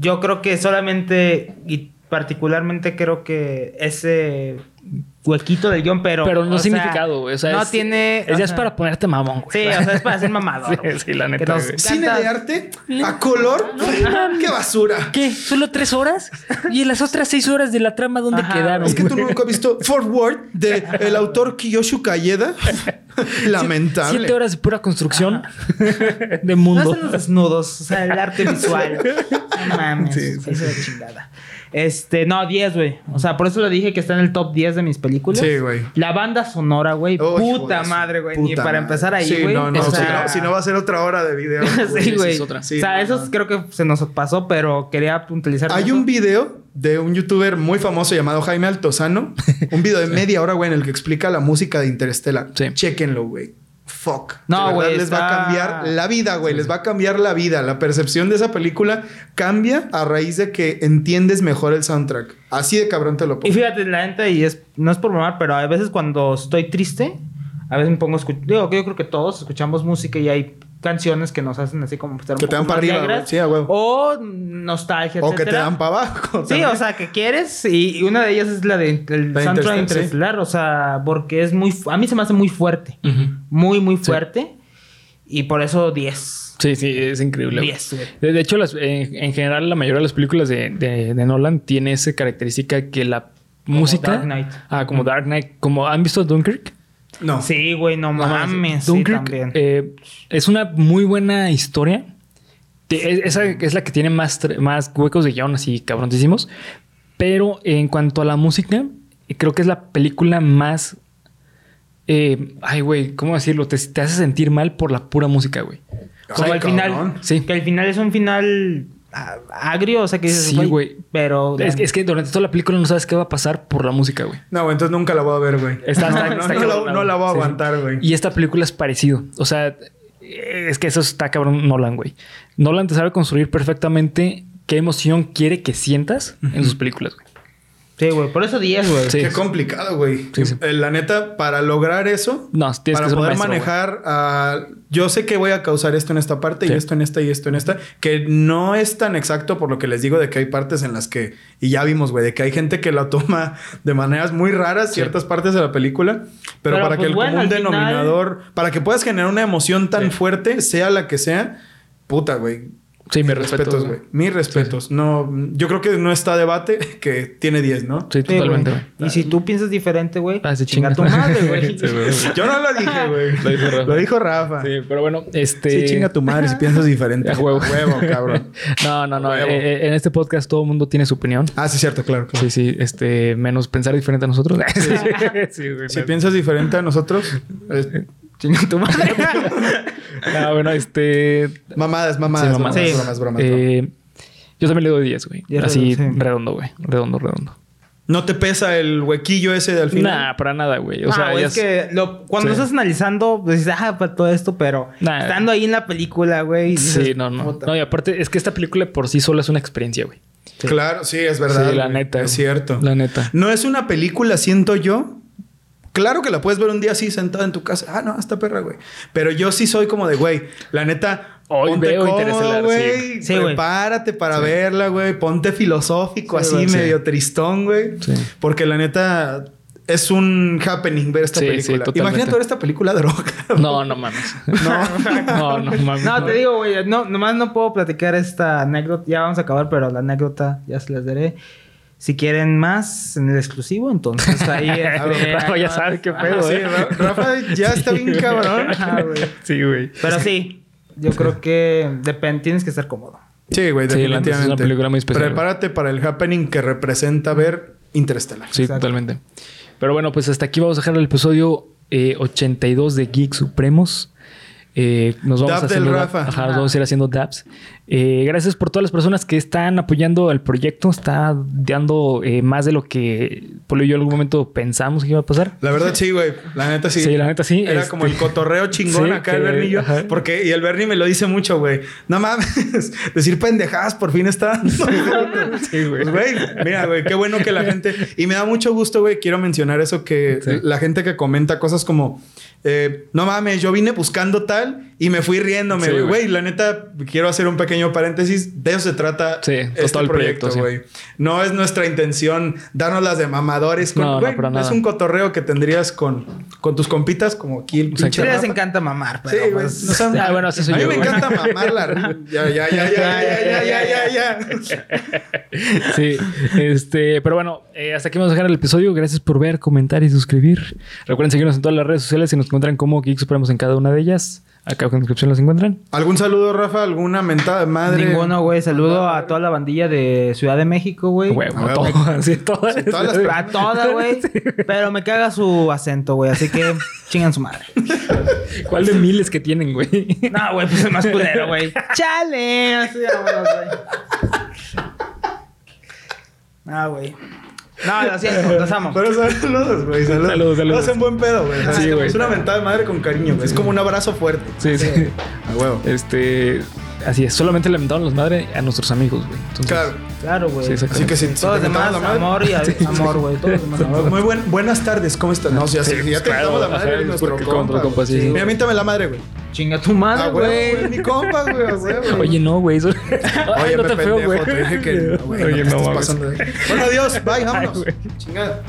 yo creo que solamente y particularmente creo que ese huequito del guion, pero
Pero no significado, güey. O sea,
no
es,
tiene
Es, ya es para ponerte mamón, güey.
Sí, o sea, es para ser mamador. *laughs*
Sí, la neta,
nos.
¿Cine de arte? ¿A color? ¡Qué basura!
¿Qué? ¿Solo tres horas? ¿Y en las otras seis horas de la trama dónde
Ajá,
quedaron?
Es que tú nunca has visto Fort Worth de el autor Kiyoshi Kayeda. *laughs* Lamentable.
Siete horas de pura construcción de
No
mundo.
hacen los desnudos, o sea, el arte visual. *laughs* No mames,
Sí, sí,
eso de chingada. Este, no, 10, güey. O sea, por eso le dije que está en el top 10 de mis películas.
Sí, güey.
La banda sonora, güey.
Oh,
puta madre, güey. Ni
puta
para
madre.
empezar ahí,
Sí,
güey.
no, no,
o
si
sea,
no- si no va a ser otra hora de video. *laughs*
sí, güey.
Sí,
o sea,
no,
eso
no.
creo que se nos pasó, pero quería puntualizar.
Hay
eso.
un video de un youtuber muy famoso llamado Jaime Altozano. un video de *laughs* media hora, güey, en el que explica la música de Interstellar.
Sí.
Chéquenlo, güey. Fuck.
No, güey,
Les va a cambiar la vida, güey. Les va a cambiar la vida. La percepción de esa película cambia a raíz de que entiendes mejor el soundtrack. Así de cabrón te lo
Y
pongo.
fíjate, la gente, y es, no es por mamar, pero a veces cuando estoy triste, a veces me pongo a escuchar. Digo, que yo creo que todos escuchamos música y hay canciones que nos hacen así como estar un
Que te dan para arriba, güey. Sí, huevo.
O nostalgia,
O que te
etcétera.
dan para abajo.
Sí,
también.
o sea, que quieres. Y y una de ellas es la de el
La
soundtrack interestelar. O sea, porque es muy. A mí se me hace muy fuerte.
Ujú.
Muy, muy fuerte. Y por eso 10.
Sí, sí, es increíble. güey.
10, güey.
De, de hecho, las, en, en general, la mayoría de las películas de, de- de Nolan tiene esa característica que la música.
Dark Knight.
Ah, como Dark Knight. Como han visto Dunkirk.
No. Sí, güey, no, mames. sí,
Dunkirk
también.
eh, es una muy buena historia. Esa es la que tiene más, más huecos de guion así cabrontísimos. Pero en cuanto a la música, creo que es la película más. eh, ay, güey, ¿cómo decirlo? Te, te hace sentir mal por la pura música, güey.
Como
Ay,
el final.
Sí.
Que el final es un final agrio, o sea que dices,
Sí, güey.
Pero
Es, es que durante toda la película no sabes qué va a pasar por la música, güey.
No, güey, entonces nunca la voy a ver, güey.
Está- está-
no, no,
está
no la, no la voy a
sí,
aguantar, güey.
Y esta película es parecido. O sea, es que eso está cabrón Nolan, güey. Nolan te sabe construir perfectamente qué emoción quiere que sientas en sus películas, güey.
Sí, güey. Por eso 10, güey.
Sí.
Qué complicado, güey.
Sí, sí.
Eh, La neta, para lograr eso,
No, tienes
para
que
poder
maestro,
manejar, ah, yo sé que voy a causar esto en esta parte
Sí.
y esto en esta y esto en esta, que no es tan exacto por lo que les digo de que hay partes en las que, y ya vimos, güey, de que hay gente que la toma de maneras muy raras, ciertas partes de la película, pero,
Pero,
para
pues,
que el
bueno,
común
final-
denominador, para que puedas generar una emoción tan
Sí.
fuerte, sea la que sea, puta, güey.
Sí,
Mis
mis respetos,
güey. Mis respetos. No, yo creo que no está debate que tiene 10, ¿no?
Sí,
Sí,
totalmente,
güey. Y si tú piensas diferente, güey,
Ah, se
chinga
chinga.
tu madre, güey. *laughs*
Sí.
Yo no lo dije, güey.
Lo dijo Rafa.
Lo dijo Rafa.
Sí, pero bueno, este.
Sí, chinga tu madre si piensas diferente. *laughs*
A huevo.
huevo, cabrón. *laughs*
No, no, no. Eh, eh, en este podcast todo el mundo tiene su opinión.
Ah, sí, cierto, claro. claro.
Sí, sí. Este, menos pensar diferente a nosotros. sí, güey.
Si piensas diferente a nosotros, es-
Chinga tu madre. *laughs* no, bueno, este.
mamadas, mamadas,
Sí,
bromas,
mamadas.
bromas, bromas, bromas.
Eh, yo también le doy 10, güey.
Diez
Así,
redondo, sí.
redondo, güey. Redondo, redondo.
¿No te pesa el huequillo ese de al final?
Nah, para nada, güey. O
Ah,
sea,
güey, es que lo- cuando
Sí.
estás analizando, pues dices, ah, para todo esto, pero
Nah.
estando ahí en la película, güey. dices,
Sí, no, no.
puta.
No, y aparte, es que esta película por sí sola es una experiencia, güey.
Claro, sí, es verdad.
Sí, la
güey.
neta,
Es
güey.
cierto.
La neta.
No es una película, siento yo. Claro que la puedes ver un día así sentada en tu casa. Ah, no, esta perra, güey. Pero yo sí soy como de, güey, la neta,
Hoy
ponte
veo
cómodo, güey.
sí. Güey.
Prepárate para verla, güey. Ponte filosófico,
Sí,
así
güey.
medio
Sí.
tristón, güey.
Sí.
Porque la neta es un happening ver esta película. Imagínate ver esta película droga. *laughs* *laughs*
No, no mames. No, no, no mames.
No, te digo, güey, no, nomás no puedo platicar esta anécdota. Ya vamos a acabar, pero la anécdota ya se las daré. Si quieren más en el exclusivo, entonces ahí. *laughs* este,
Rafa ya sabe qué
Ajá,
pedo,
Sí,
¿eh?
Ra- Rafa ya está bien cabrón.
Ajá, güey.
Sí, güey.
Pero sí, yo creo que depende, tienes que estar cómodo.
Sí, güey,
es
definitivamente.
una película muy especial,
Prepárate para el happening que representa ver Interestelar.
Sí,
Exacto.
totalmente. Pero bueno, pues hasta aquí vamos a dejar el episodio eh, 82 de Geek Supremos. Eh, nos vamos
Dab
a
del
hacer
Rafa.
Ajá, nos vamos a ir haciendo dabs. Eh, gracias por todas las personas que están apoyando el proyecto. Está dando eh, más de lo que Polo y yo en algún momento pensamos que iba a pasar.
La verdad sí, güey. La neta sí.
Sí, la neta sí,
Era
este-
como el cotorreo chingón *laughs*
Sí,
acá el Bernie y yo.
ajá.
Porque, y el Bernie me lo dice mucho, güey. No mames, *laughs* decir pendejadas por fin está. *laughs*
Sí, güey.
Pues, güey, mira, güey, qué bueno que la gente... Y me da mucho gusto, güey, quiero mencionar eso, que
Sí.
la gente que comenta cosas como... eh, no mames, yo vine buscando tal y me fui riéndome, güey. La neta, quiero hacer un pequeño paréntesis. De eso se trata
todo el
este
proyecto,
güey. No es nuestra intención darnos las de mamadores. Con,
no,
wey,
no,
es un cotorreo que tendrías con, con tus compitas, como aquí el pinche.
A les encanta mamar, pero.
Sí,
pues- *laughs*
ah, bueno, soy
A mí me encanta mamar la. *laughs* Ya, ya, ya, ya, ya, ya, ya, ya. *laughs*
sí, este, pero bueno, eh, hasta aquí vamos a dejar el episodio. Gracias por ver, comentar y suscribir. Recuerden seguirnos en todas las redes sociales y nos encuentran como Geek Supremos en cada una de ellas. Acá en la descripción los encuentran.
¿Algún saludo, Rafa? ¿Alguna mentada de madre?
ninguno, güey. Saludo a toda la bandilla de Ciudad de México, güey.
A
todas.
Todas las-
A toda, güey. *laughs* Pero me caga su acento, güey. Así que *laughs* chingan su madre.
¿Cuál de miles que tienen, güey?
No, güey, pues el más culero, güey. *laughs* ¡Chale! Así, güey. Ah, güey. No, lo siento, los amo.
Pero saludos, *laughs* güey. Saludos.
Saludos, saludos.
Hacen buen pedo, güey.
Sí, güey.
Es una mentada de madre con cariño, güey. Es como un abrazo fuerte.
Sí, sí.
A huevo.
Este, así es. Solamente le mentamos las madres a nuestros amigos, güey. Entonces,
Claro.
Claro, güey.
Sí.
Así que si, si
Todos
te
los demás,
mentamos la madre-
amor y amor, güey. Todos los demás, amor.
Muy buen, buenas tardes, ¿cómo estás? No, si ya,
Sí,
si ya te
claro,
la madre,
es
eres nuestro
porque
compa.
compa,
güey.
sí, sí.
Mira, la madre, güey.
Chinga tu madre,
Ah, güey,
güey.
güey, mi compa, güey.
Oye, no, güey.
Oye,
no te feo, güey.
te dije que no, güey. *laughs*
Oye,
no de- Bueno, adiós, bye, vámonos.
güey.
Chingada.